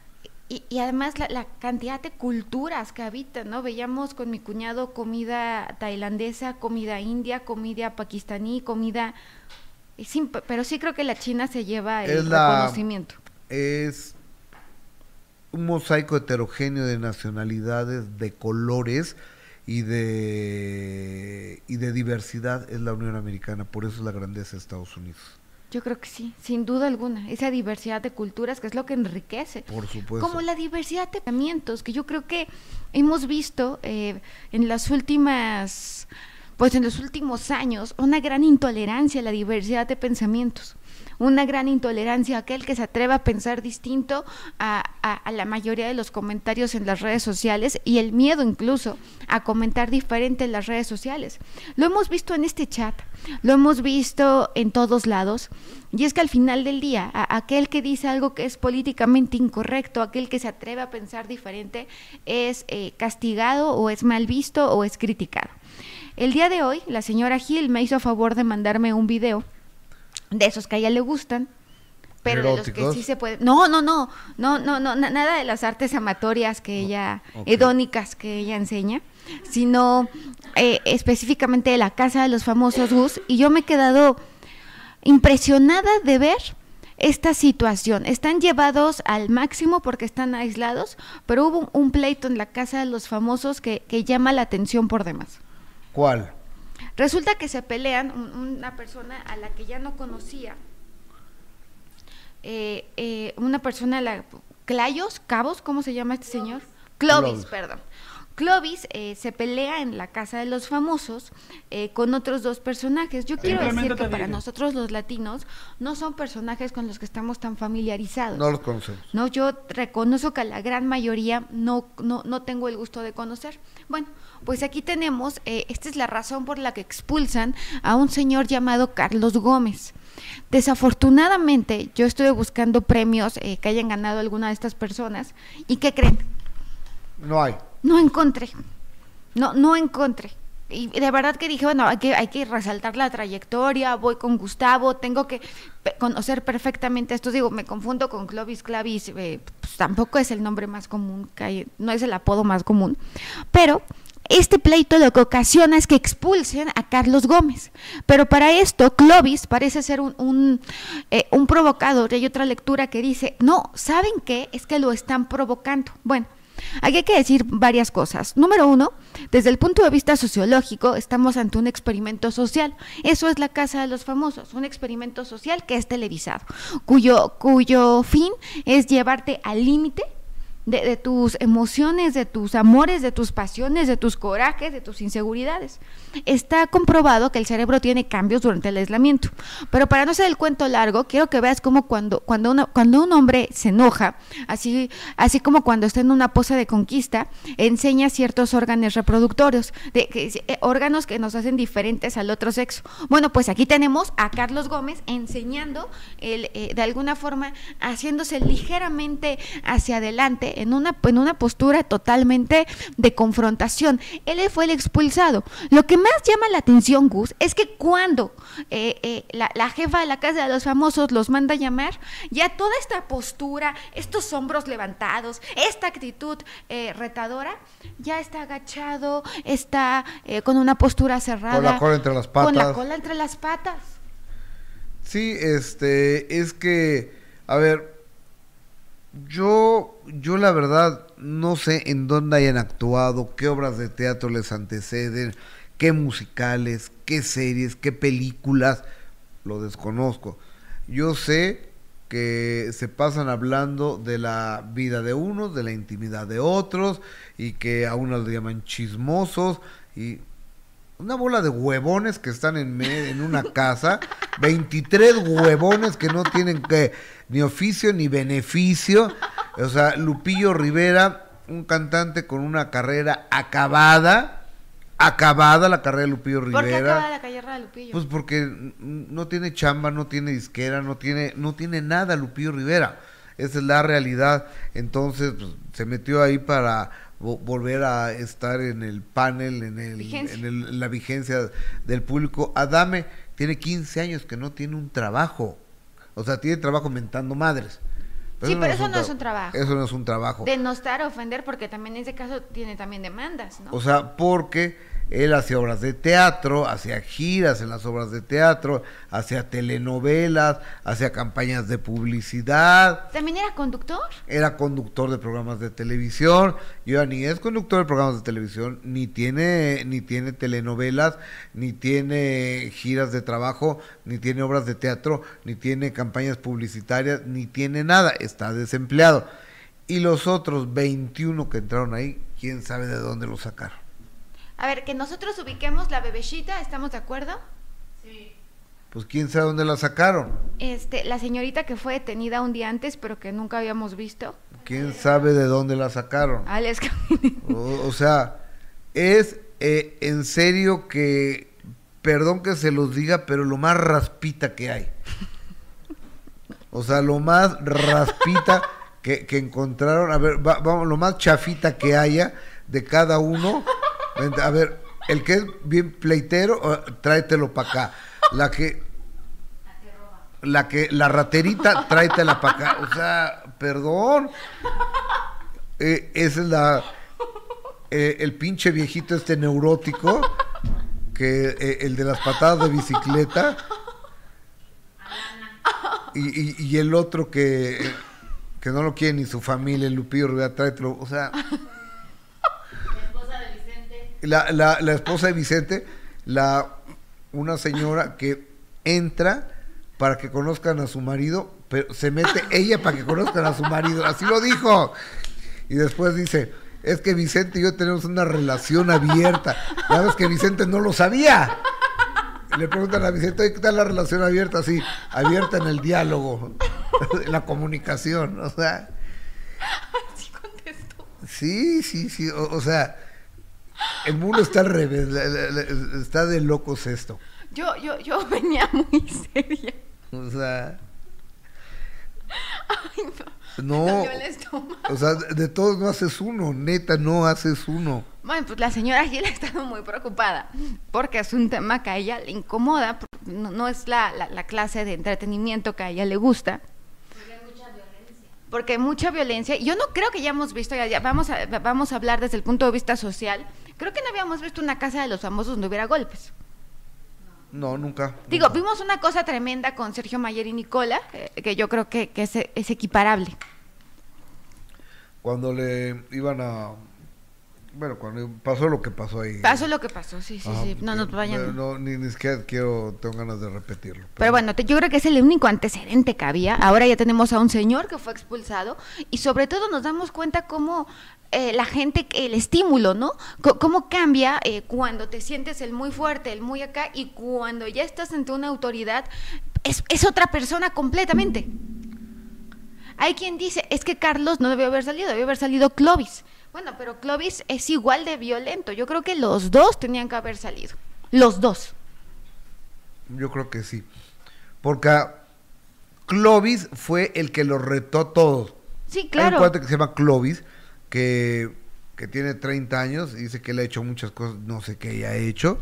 Y, y además la, la cantidad de culturas que habitan, ¿no? Veíamos con mi cuñado comida tailandesa, comida india, comida pakistaní, comida... imp- pero sí creo que la China se lleva el Es la- reconocimiento. Es un mosaico heterogéneo de nacionalidades, de colores y de, y de diversidad es la Unión Americana. Por eso es la grandeza de Estados Unidos. Yo creo que sí, sin duda alguna. Esa diversidad de culturas que es lo que enriquece. Por supuesto. Como la diversidad de pensamientos, que yo creo que hemos visto eh, en las últimas, pues en los últimos años, una gran intolerancia a la diversidad de pensamientos. Una gran intolerancia a aquel que se atreva a pensar distinto a, a- la mayoría de los comentarios en las redes sociales y el miedo incluso a comentar diferente en las redes sociales. Lo hemos visto en este chat, lo hemos visto en todos lados, y es que al final del día, a- aquel que dice algo que es políticamente incorrecto, aquel que se atreve a pensar diferente, es eh, castigado o es mal visto o es criticado. El día de hoy, la señora Gil me hizo favor de mandarme un video de esos que a ella le gustan, pero de los que sí se puede. No, no, no, no, no, no, na- nada de las artes amatorias que ella, ok. hedónicas que ella enseña, sino eh, específicamente de la casa de los famosos Gus. Y yo me he quedado impresionada de ver esta situación. Están llevados al máximo porque están aislados, pero hubo un pleito en la casa de los famosos que, que llama la atención por demás. ¿Cuál? Resulta que se pelean un- una persona a la que ya no conocía, eh, eh, una persona, la, Clayos, Cabos, ¿cómo se llama este señor? Clovis, Clovis. perdón. Clovis eh, se pelea en la casa de los famosos eh, con otros dos personajes. Yo quiero decir que para digo. nosotros los latinos no son personajes con los que estamos tan familiarizados. No los conocemos. No, yo reconozco que a la gran mayoría no, no, no tengo el gusto de conocer. Bueno, pues aquí tenemos, eh, esta es la razón por la que expulsan a un señor llamado Carlos Gómez. Desafortunadamente, yo estuve buscando premios eh, que hayan ganado alguna de estas personas y ¿qué creen? No hay. No encontré. No, no encontré. Y de verdad que dije, bueno, hay que, hay que resaltar la trayectoria, voy con Gustavo, tengo que conocer perfectamente esto. Digo, me confundo con Clovis Clavis, eh, pues tampoco es el nombre más común, que hay, no es el apodo más común. Pero este pleito lo que ocasiona es que expulsen a Carlos Gómez. Pero para esto, Clovis parece ser un, un, eh, un provocador. Y hay otra lectura que dice, no, ¿saben qué? Es que lo están provocando. Bueno, Aquí hay que decir varias cosas. Número uno, desde el punto de vista sociológico, estamos ante un experimento social. Eso es la Casa de los Famosos, un experimento social que es televisado, cuyo, cuyo fin es llevarte al límite de, tus emociones, de tus amores, de tus pasiones, de tus corajes, de tus inseguridades. Está comprobado que el cerebro tiene cambios durante el aislamiento. Pero para no ser el cuento largo, quiero que veas cómo cuando, cuando, cuando un hombre se enoja, así, así como cuando está en una pose de conquista, enseña ciertos órganos reproductores, de, eh, órganos que nos hacen diferentes al otro sexo. Bueno, pues aquí tenemos a Carlos Gómez enseñando, el, eh, de alguna forma, haciéndose ligeramente hacia adelante en una, en una postura totalmente de confrontación. Él fue el expulsado. Lo que más llama la atención, Gus, es que cuando eh, eh, la, jefa de la Casa de los Famosos los manda a llamar, ya toda esta postura, estos hombros levantados, esta actitud eh, retadora, ya está agachado, está con una postura cerrada. Con la cola entre las patas. Con la cola entre las patas. Sí, este, es que, a ver, yo, yo la verdad no sé en dónde hayan actuado, qué obras de teatro les anteceden, qué musicales, qué series, qué películas, lo desconozco. Yo sé que se pasan hablando de la vida de unos, de la intimidad de otros, y que a unos le llaman chismosos, y una bola de huevones que están en, en una casa, 23 huevones que no tienen que ni oficio ni beneficio. O sea, Lupillo Rivera, un cantante con una carrera acabada, acabada la carrera de Lupillo Rivera. ¿Por qué acabada la carrera de Lupillo? Pues porque no tiene chamba, no tiene disquera, no tiene, no tiene nada Lupillo Rivera. Esa es la realidad. Entonces, pues, se metió ahí para volver a estar en el panel, en, el, en, la vigencia del público. Adame tiene 15 años que no tiene un trabajo. O sea, tiene trabajo mentando madres. sí, pero eso no es un trabajo. Eso no es un trabajo. Denostar, ofender, porque también en ese caso tiene también demandas, ¿no? O sea, porque él hacía obras de teatro, hacía giras en las obras de teatro, hacía telenovelas, hacía campañas de publicidad. ¿También era conductor? Era conductor de programas de televisión. Yo ni es conductor de programas de televisión, ni tiene, ni tiene telenovelas, ni tiene giras de trabajo, ni tiene obras de teatro, ni tiene campañas publicitarias, ni tiene nada. Está desempleado. Y los otros 21 que entraron ahí, quién sabe de dónde lo sacaron. A ver, que nosotros ubiquemos la bebecita, ¿estamos de acuerdo? Sí. Pues quién sabe dónde la sacaron. Este, la señorita que fue detenida un día antes, pero que nunca habíamos visto. ¿Quién sabe de dónde la sacaron? Alex o, o sea, es eh, en serio que, perdón que se los diga, pero lo más raspita que hay. O sea, lo más raspita que, encontraron, a ver, vamos, lo más chafita que haya de cada uno a ver, el que es bien pleitero, tráetelo para acá. La que la que la raterita, tráetela para acá. O sea, perdón. Eh, es la eh, el pinche viejito este neurótico que eh, el de las patadas de bicicleta y, y, el otro que que no lo quiere ni su familia, el Lupillo Rivera, tráetelo, o sea, la, la, la esposa de Vicente, la, una señora que entra para que conozcan a su marido, pero se mete ella para que conozcan a su marido, así lo dijo. Y después dice, es que Vicente y yo tenemos una relación abierta. Ya ves que Vicente no lo sabía. Le preguntan a Vicente, ¿qué tal la relación abierta? Sí, abierta en el diálogo, en la comunicación, o sea. Sí Sí, sí, sí, o sea, el mundo está al revés, está de locos esto. Yo, yo, yo venía muy seria. O sea. no. o sea, de todos no haces uno, neta, no haces uno. Bueno, pues la señora Gil ha estado muy preocupada porque es un tema que a ella le incomoda, no, es la, la, clase de entretenimiento que a ella le gusta porque hay mucha violencia. Yo no creo que ya hemos visto, ya, vamos, a, vamos a hablar desde el punto de vista social, creo que no habíamos visto una casa de los famosos donde hubiera golpes. No, nunca. Digo, vimos una cosa tremenda con Sergio Mayer y Nicola, eh, que yo creo que, es, equiparable. cuando le iban a bueno, cuando pasó lo que pasó ahí. Pasó lo que pasó, sí, sí, Ajá, sí. No nos que- vayan. No, ni, ni siquiera quiero, tengo ganas de repetirlo. Pero bueno, te- yo creo que es el único antecedente que había. Ahora ya tenemos a un señor que fue expulsado y sobre todo nos damos cuenta cómo eh, la gente, el estímulo, ¿no? Cómo cambia eh, cuando te sientes el muy fuerte, el muy acá y cuando ya estás ante una autoridad, es, es otra persona completamente. Hay quien dice, es que Carlos no debió haber salido, debió haber salido Clovis. Bueno, pero Clovis es igual de violento. Yo creo que los dos tenían que haber salido. Los dos. Yo creo que sí. Porque Clovis fue el que los retó a todos. Sí, Hay un claro. cuate que se llama Clovis, que, que tiene 30 años y dice que él ha hecho muchas cosas, no sé qué haya hecho.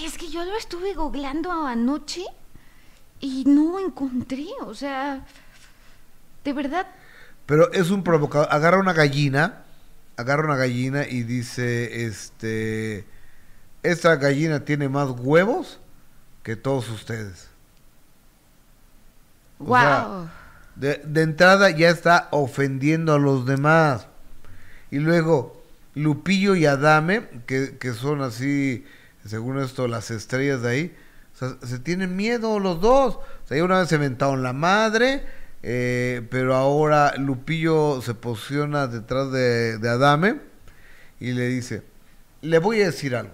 Es que yo lo estuve googleando anoche y no encontré, o sea, de verdad, Pero es un provocador. Agarra una gallina, agarra una gallina y dice, este, esta gallina tiene más huevos que todos ustedes. O wow. sea, de, de entrada ya está ofendiendo a los demás. Y luego, Lupillo y Adame, que, que son así, según esto, las estrellas de ahí, se tienen miedo los dos. O sea, ya una vez se inventaron la madre, eh, pero ahora Lupillo se posiciona detrás de, Adame y le dice, le voy a decir algo.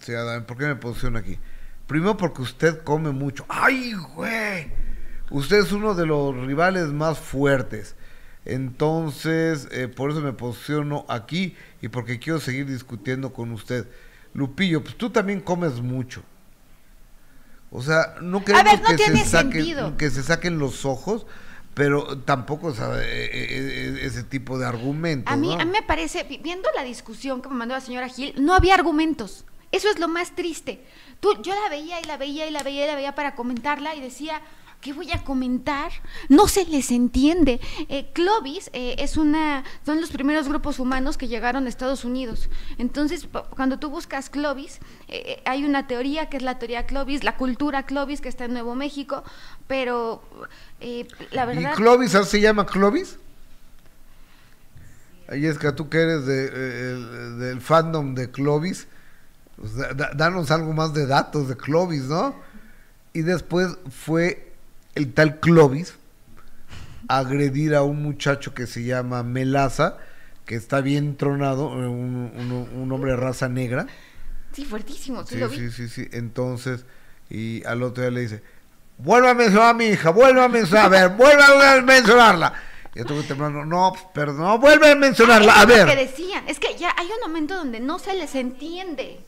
Sí, Adame, ¿por qué me posiciono aquí? Primero porque usted come mucho. ¡Ay, güey! Usted es uno de los rivales más fuertes. Entonces, eh, por eso me posiciono aquí y porque quiero seguir discutiendo con usted. Lupillo, pues tú también comes mucho. O sea, no queremos ver, no que, se saquen, que se saquen los ojos, pero tampoco o sea, eh, eh, eh, ese tipo de argumentos. A mí, ¿no? a mí me parece, vi- viendo la discusión que me mandó la señora Gil, no había argumentos. Eso es lo más triste. Tú, yo la veía y la veía y la veía y la veía para comentarla y decía, ¿qué voy a comentar? No se les entiende. Eh, Clovis eh, es una, son los primeros grupos humanos que llegaron a Estados Unidos. Entonces, cuando tú buscas Clovis, eh, hay una teoría que es la teoría Clovis, la cultura Clovis que está en Nuevo México, pero eh, la ¿Y verdad... Clovis ¿ah, se llama Clovis? Ahí es que tú que eres de, el- del fandom de Clovis, pues, da- da- danos algo más de datos de Clovis, ¿no? Y después fue el tal Clovis agredir a un muchacho que se llama Melaza, que está bien tronado, eh, un, un- un hombre de raza negra. Sí, fuertísimo, sí, Sí, lo vi. sí, sí, sí. Entonces, y al otro día le dice, vuelva a mencionar a mi hija, vuelva a mencionar, a ver, vuelva a mencionarla. Y estuve temblando, no, pues, perdón, no, vuelve a mencionarla, Ah, a lo ver. que es que ya hay un momento donde no se les entiende.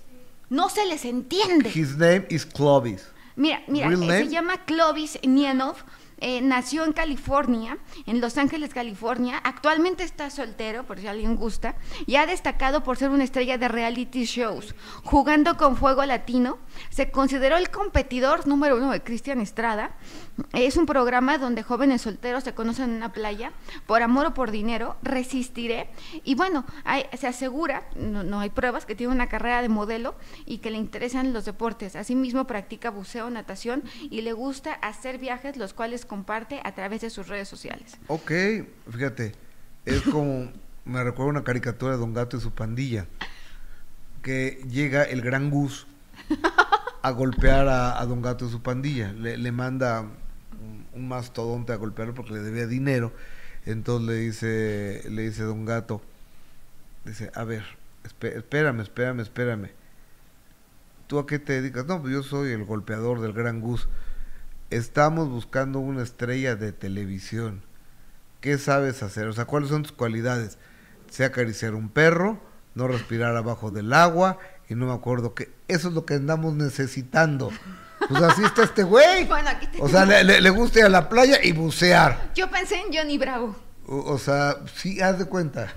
No se les entiende. His name is Clovis. Mira, mira, eh, se llama Clovis Nienov. Eh, nació en California, en Los Ángeles, California. Actualmente está soltero, por si alguien gusta, y ha destacado por ser una estrella de reality shows. Jugando con Fuego Latino, se consideró el competidor número uno de Cristian Estrada. Es un programa donde jóvenes solteros se conocen en una playa, por amor o por dinero, resistiré. Y bueno, se asegura, no, no hay pruebas, que tiene una carrera de modelo y que le interesan los deportes. Asimismo, practica buceo, natación y le gusta hacer viajes, los cuales comparte a través de sus redes sociales. Ok, fíjate, es como, me recuerda una caricatura de Don Gato y su pandilla, que llega el gran Gus a golpear a, Don Gato y su pandilla, le, manda un, mastodonte a golpearlo porque le debía dinero, entonces le dice, le dice Don Gato, dice, a ver, espérame, espérame, espérame, ¿tú a qué te dedicas? No, pues yo soy el golpeador del gran Gus. Estamos buscando una estrella de televisión. ¿Qué sabes hacer? O sea, ¿cuáles son tus cualidades? Sé acariciar un perro, no respirar abajo del agua y no me acuerdo qué. Eso es lo que andamos necesitando. Pues así está este güey. Bueno, aquí O sea, le, le- le gusta ir a la playa y bucear. Yo pensé en Johnny Bravo. O, o sea, sí, haz de cuenta.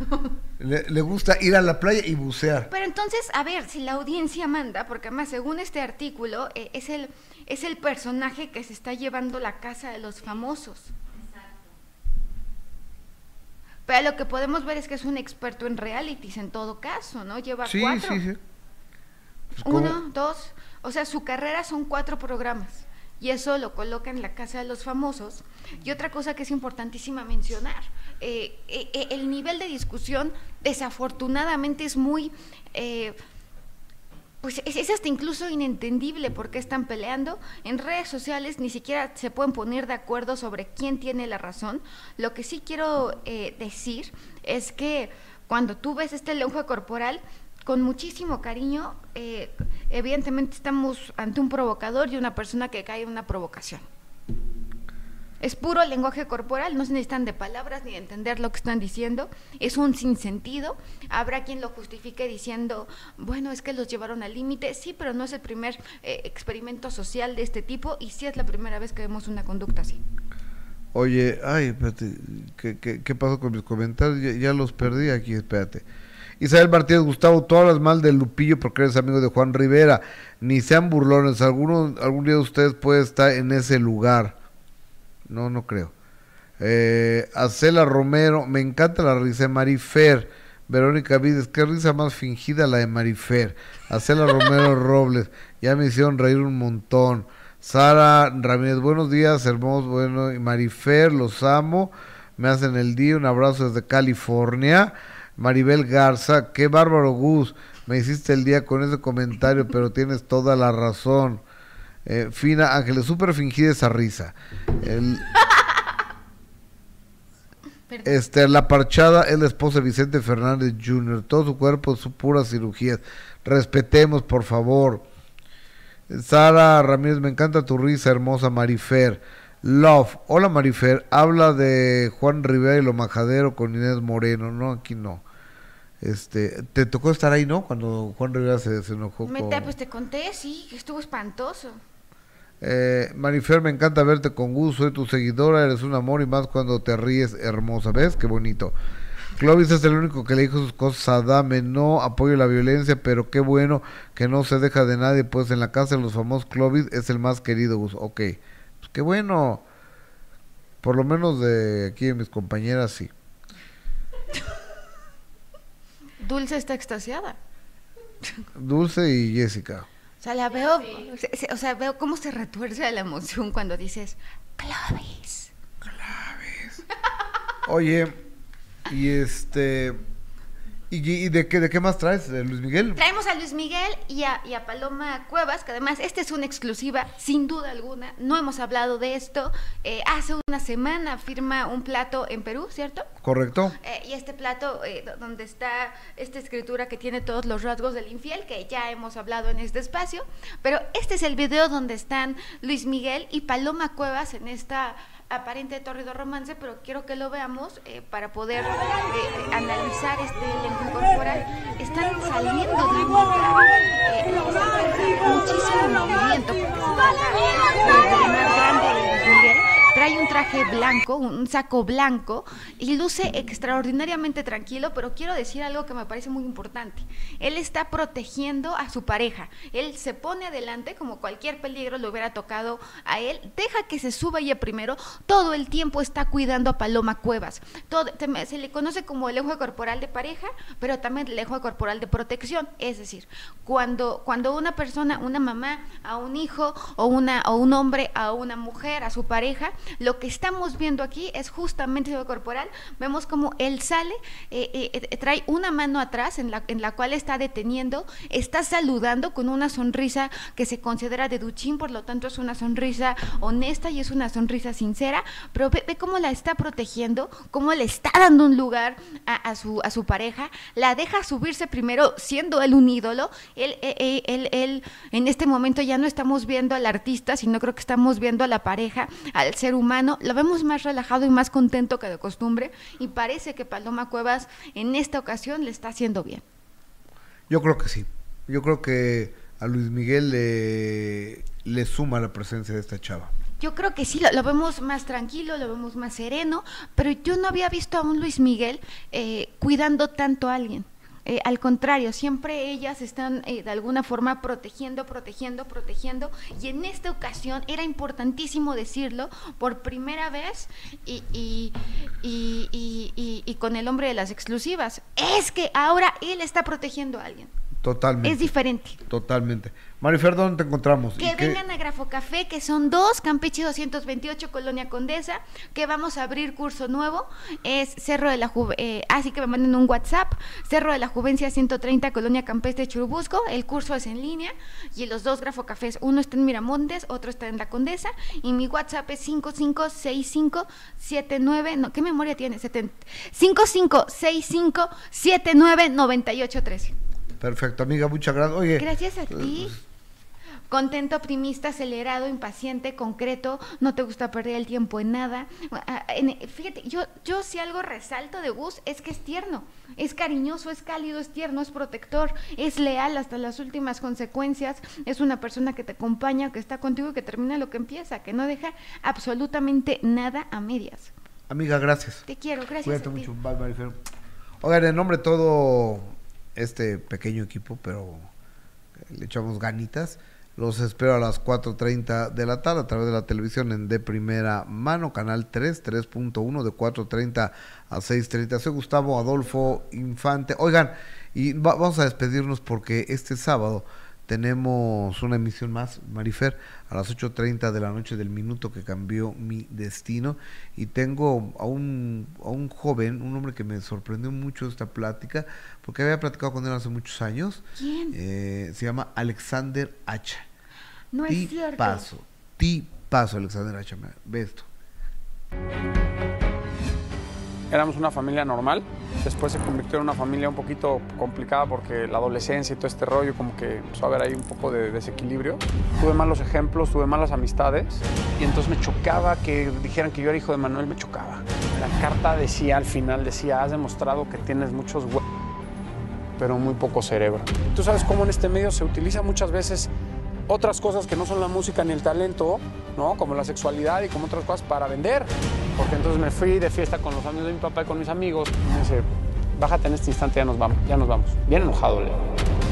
Le, le gusta ir a la playa y bucear. Pero entonces, a ver, si la audiencia manda, porque además según este artículo, eh, es, el, es el personaje que se está llevando la casa de los famosos. Pero lo que podemos ver es que es un experto en realities en todo caso, ¿no? Lleva Sí, cuatro. sí, sí. Pues. Uno, dos, o sea, su carrera son cuatro programas y eso lo coloca en la casa de los famosos. Y otra cosa que es importantísima mencionar, eh, eh, eh, el nivel de discusión desafortunadamente es muy... eh, pues es, hasta incluso inentendible por qué están peleando. En redes sociales ni siquiera se pueden poner de acuerdo sobre quién tiene la razón. Lo que sí quiero eh, decir es que cuando tú ves este lenguaje corporal, con muchísimo cariño, eh, evidentemente estamos ante un provocador y una persona que cae en una provocación. Es puro lenguaje corporal, no se necesitan de palabras ni de entender lo que están diciendo. Es un sinsentido. Habrá quien lo justifique diciendo, bueno, es que los llevaron al límite. Sí, pero no es el primer eh, experimento social de este tipo y sí es la primera vez que vemos una conducta así. Oye, ay, espérate, ¿qué, qué, pasó con mis comentarios? Ya, los perdí aquí, espérate. Isabel Martínez Gustavo, tú hablas mal de Lupillo porque eres amigo de Juan Rivera. Ni sean burlones, alguno, algún día ustedes puede estar en ese lugar. No, no creo. Eh, Acela Romero, me encanta la risa de Marifer. Verónica Vides, qué risa más fingida la de Marifer. Acela Romero Robles, ya me hicieron reír un montón. Sara Ramírez, buenos días, hermosos, bueno, y Marifer, los amo, me hacen el día, un abrazo desde California. Maribel Garza, qué bárbaro Gus, me hiciste el día con ese comentario, pero tienes toda la razón. Eh, Fina Ángeles, súper fingida esa risa. El, este, la parchada es la esposa de Vicente Fernández Jr., todo su cuerpo es pura cirugía. Respetemos, por favor. Sara Ramírez, me encanta tu risa, hermosa Marifer. Love, hola Marifer, habla de Juan Rivera y lo majadero con Inés Moreno. No, aquí no. Este, te tocó estar ahí, ¿no? Cuando Juan Rivera se, se enojó Me con... pues te conté, sí, estuvo espantoso. Eh, Marifer, me encanta verte con gusto, soy tu seguidora, eres un amor y más cuando te ríes, hermosa. ¿Ves? Qué bonito. Clovis es el único que le dijo sus cosas a Adame, no apoyo la violencia, pero qué bueno que no se deja de nadie, pues en la casa de los famosos Clovis es el más querido. Gus. Ok, pues qué bueno. Por lo menos de aquí de mis compañeras, sí. Dulce está extasiada. Dulce y Jessica. O sea, la veo, o sea, veo cómo se retuerce la emoción cuando dices, Clovis. Oye, y este... ¿Y, y de, qué, de qué más traes, Luis Miguel? Traemos a Luis Miguel y a, y a Paloma Cuevas, que además esta es una exclusiva, sin duda alguna. No hemos hablado de esto. Eh, hace una semana firma un plato en Perú, ¿cierto? ¿Correcto? Eh, y este plato eh, do- donde está esta escritura que tiene todos los rasgos del infiel, que ya hemos hablado en este espacio, pero este es el video donde están Luis Miguel y Paloma Cuevas en esta aparente torrido romance, pero quiero que lo veamos eh, para poder eh, analizar este lenguaje corporal. Están saliendo de un lugar, eh, muchísimo movimiento, porque se trata del más grande de Miguel. Trae un traje blanco, un saco blanco y luce extraordinariamente tranquilo, pero quiero decir algo que me parece muy importante. Él está protegiendo a su pareja. Él se pone adelante como cualquier peligro le hubiera tocado a él. Deja que se suba ella primero. Todo el tiempo está cuidando a Paloma Cuevas. Se le conoce como el lenguaje corporal de pareja, pero también el lenguaje corporal de protección. Es decir, cuando, cuando una persona, una mamá a un hijo o, una, o un hombre a una mujer, a su pareja, lo que estamos viendo aquí es justamente el corporal. Vemos como él sale, eh, eh, eh, trae una mano atrás en la, en la cual está deteniendo, está saludando con una sonrisa que se considera de Duchín, por lo tanto es una sonrisa honesta y es una sonrisa sincera, pero ve, ve cómo la está protegiendo, cómo le está dando un lugar a, su, a su pareja, la deja subirse primero siendo él un ídolo, él, eh, él, él- en este momento ya no estamos viendo al artista, sino creo que estamos viendo a la pareja, al ser humano, lo vemos más relajado y más contento que de costumbre y parece que Paloma Cuevas en esta ocasión le está haciendo bien. Yo creo que sí. Yo creo que a Luis Miguel le, le suma la presencia de esta chava. Yo creo que sí, lo, lo vemos más tranquilo, lo vemos más sereno, pero yo no había visto a un Luis Miguel eh, cuidando tanto a alguien. Eh, al contrario, siempre ellas están eh, de alguna forma protegiendo, protegiendo, protegiendo. Y en esta ocasión era importantísimo decirlo por primera vez y, y, y- y- con el hombre de las exclusivas. Es que ahora él está protegiendo a alguien. Totalmente. Es diferente. Totalmente. Marifer, ¿dónde te encontramos? Que vengan a Grafocafé, que son dos, Campeche 228, Colonia Condesa, que vamos a abrir curso nuevo, es Cerro de la Juvencia, así que me manden un WhatsApp, Cerro de la Juvencia 130, Colonia Campestre Churubusco, el curso es en línea, y los dos Grafocafés, uno está en Miramontes, otro está en La Condesa, y mi WhatsApp es 556579, no, ¿qué memoria tiene? 5565799813. Perfecto, amiga, muchas gracias. Oye, gracias a ti. Contento, optimista, acelerado, impaciente, concreto, no te gusta perder el tiempo en nada. Ah, fíjate, yo, yo si algo resalto de Gus es que es tierno, es cariñoso, es cálido, es tierno, es protector, es leal hasta las últimas consecuencias, es una persona que te acompaña, que está contigo y que termina lo que empieza, que no deja absolutamente nada a medias. Amiga, gracias. Te quiero, gracias. Cuídate mucho. Bye, bye, Oigan, en nombre de todo este pequeño equipo, pero le echamos ganitas. Los espero a las 4.30 de la tarde a través de la televisión en De Primera Mano, canal 3, 3.1 de 4.30 a 6.30. Soy Gustavo Adolfo Infante. Oigan, y vamos a despedirnos porque este sábado tenemos una emisión más, Marifer, a las 8.30 de la noche del minuto que cambió mi destino. Y tengo a un, a un joven, un hombre que me sorprendió mucho esta plática, porque había platicado con él hace muchos años. ¿Quién? Eh, se llama Alexander Hacha. No es cierto. Paso, ti paso, Alexander Hacha. Ve esto. Éramos una familia normal, después se convirtió en una familia un poquito complicada porque la adolescencia y todo este rollo como que empezó a haber ahí un poco de desequilibrio. Tuve malos ejemplos, tuve malas amistades y entonces me chocaba que dijeran que yo era hijo de Manuel, me chocaba. La carta decía al final, decía, has demostrado que tienes muchos huevos, pero muy poco cerebro. Tú sabes cómo en este medio se utiliza muchas veces otras cosas que no son la música ni el talento, ¿no? Como la sexualidad y como otras cosas para vender. Porque entonces me fui de fiesta con los amigos de mi papá y con mis amigos. Me dice, bájate en este instante, ya nos vamos, ya nos vamos. Bien enojado, Leo.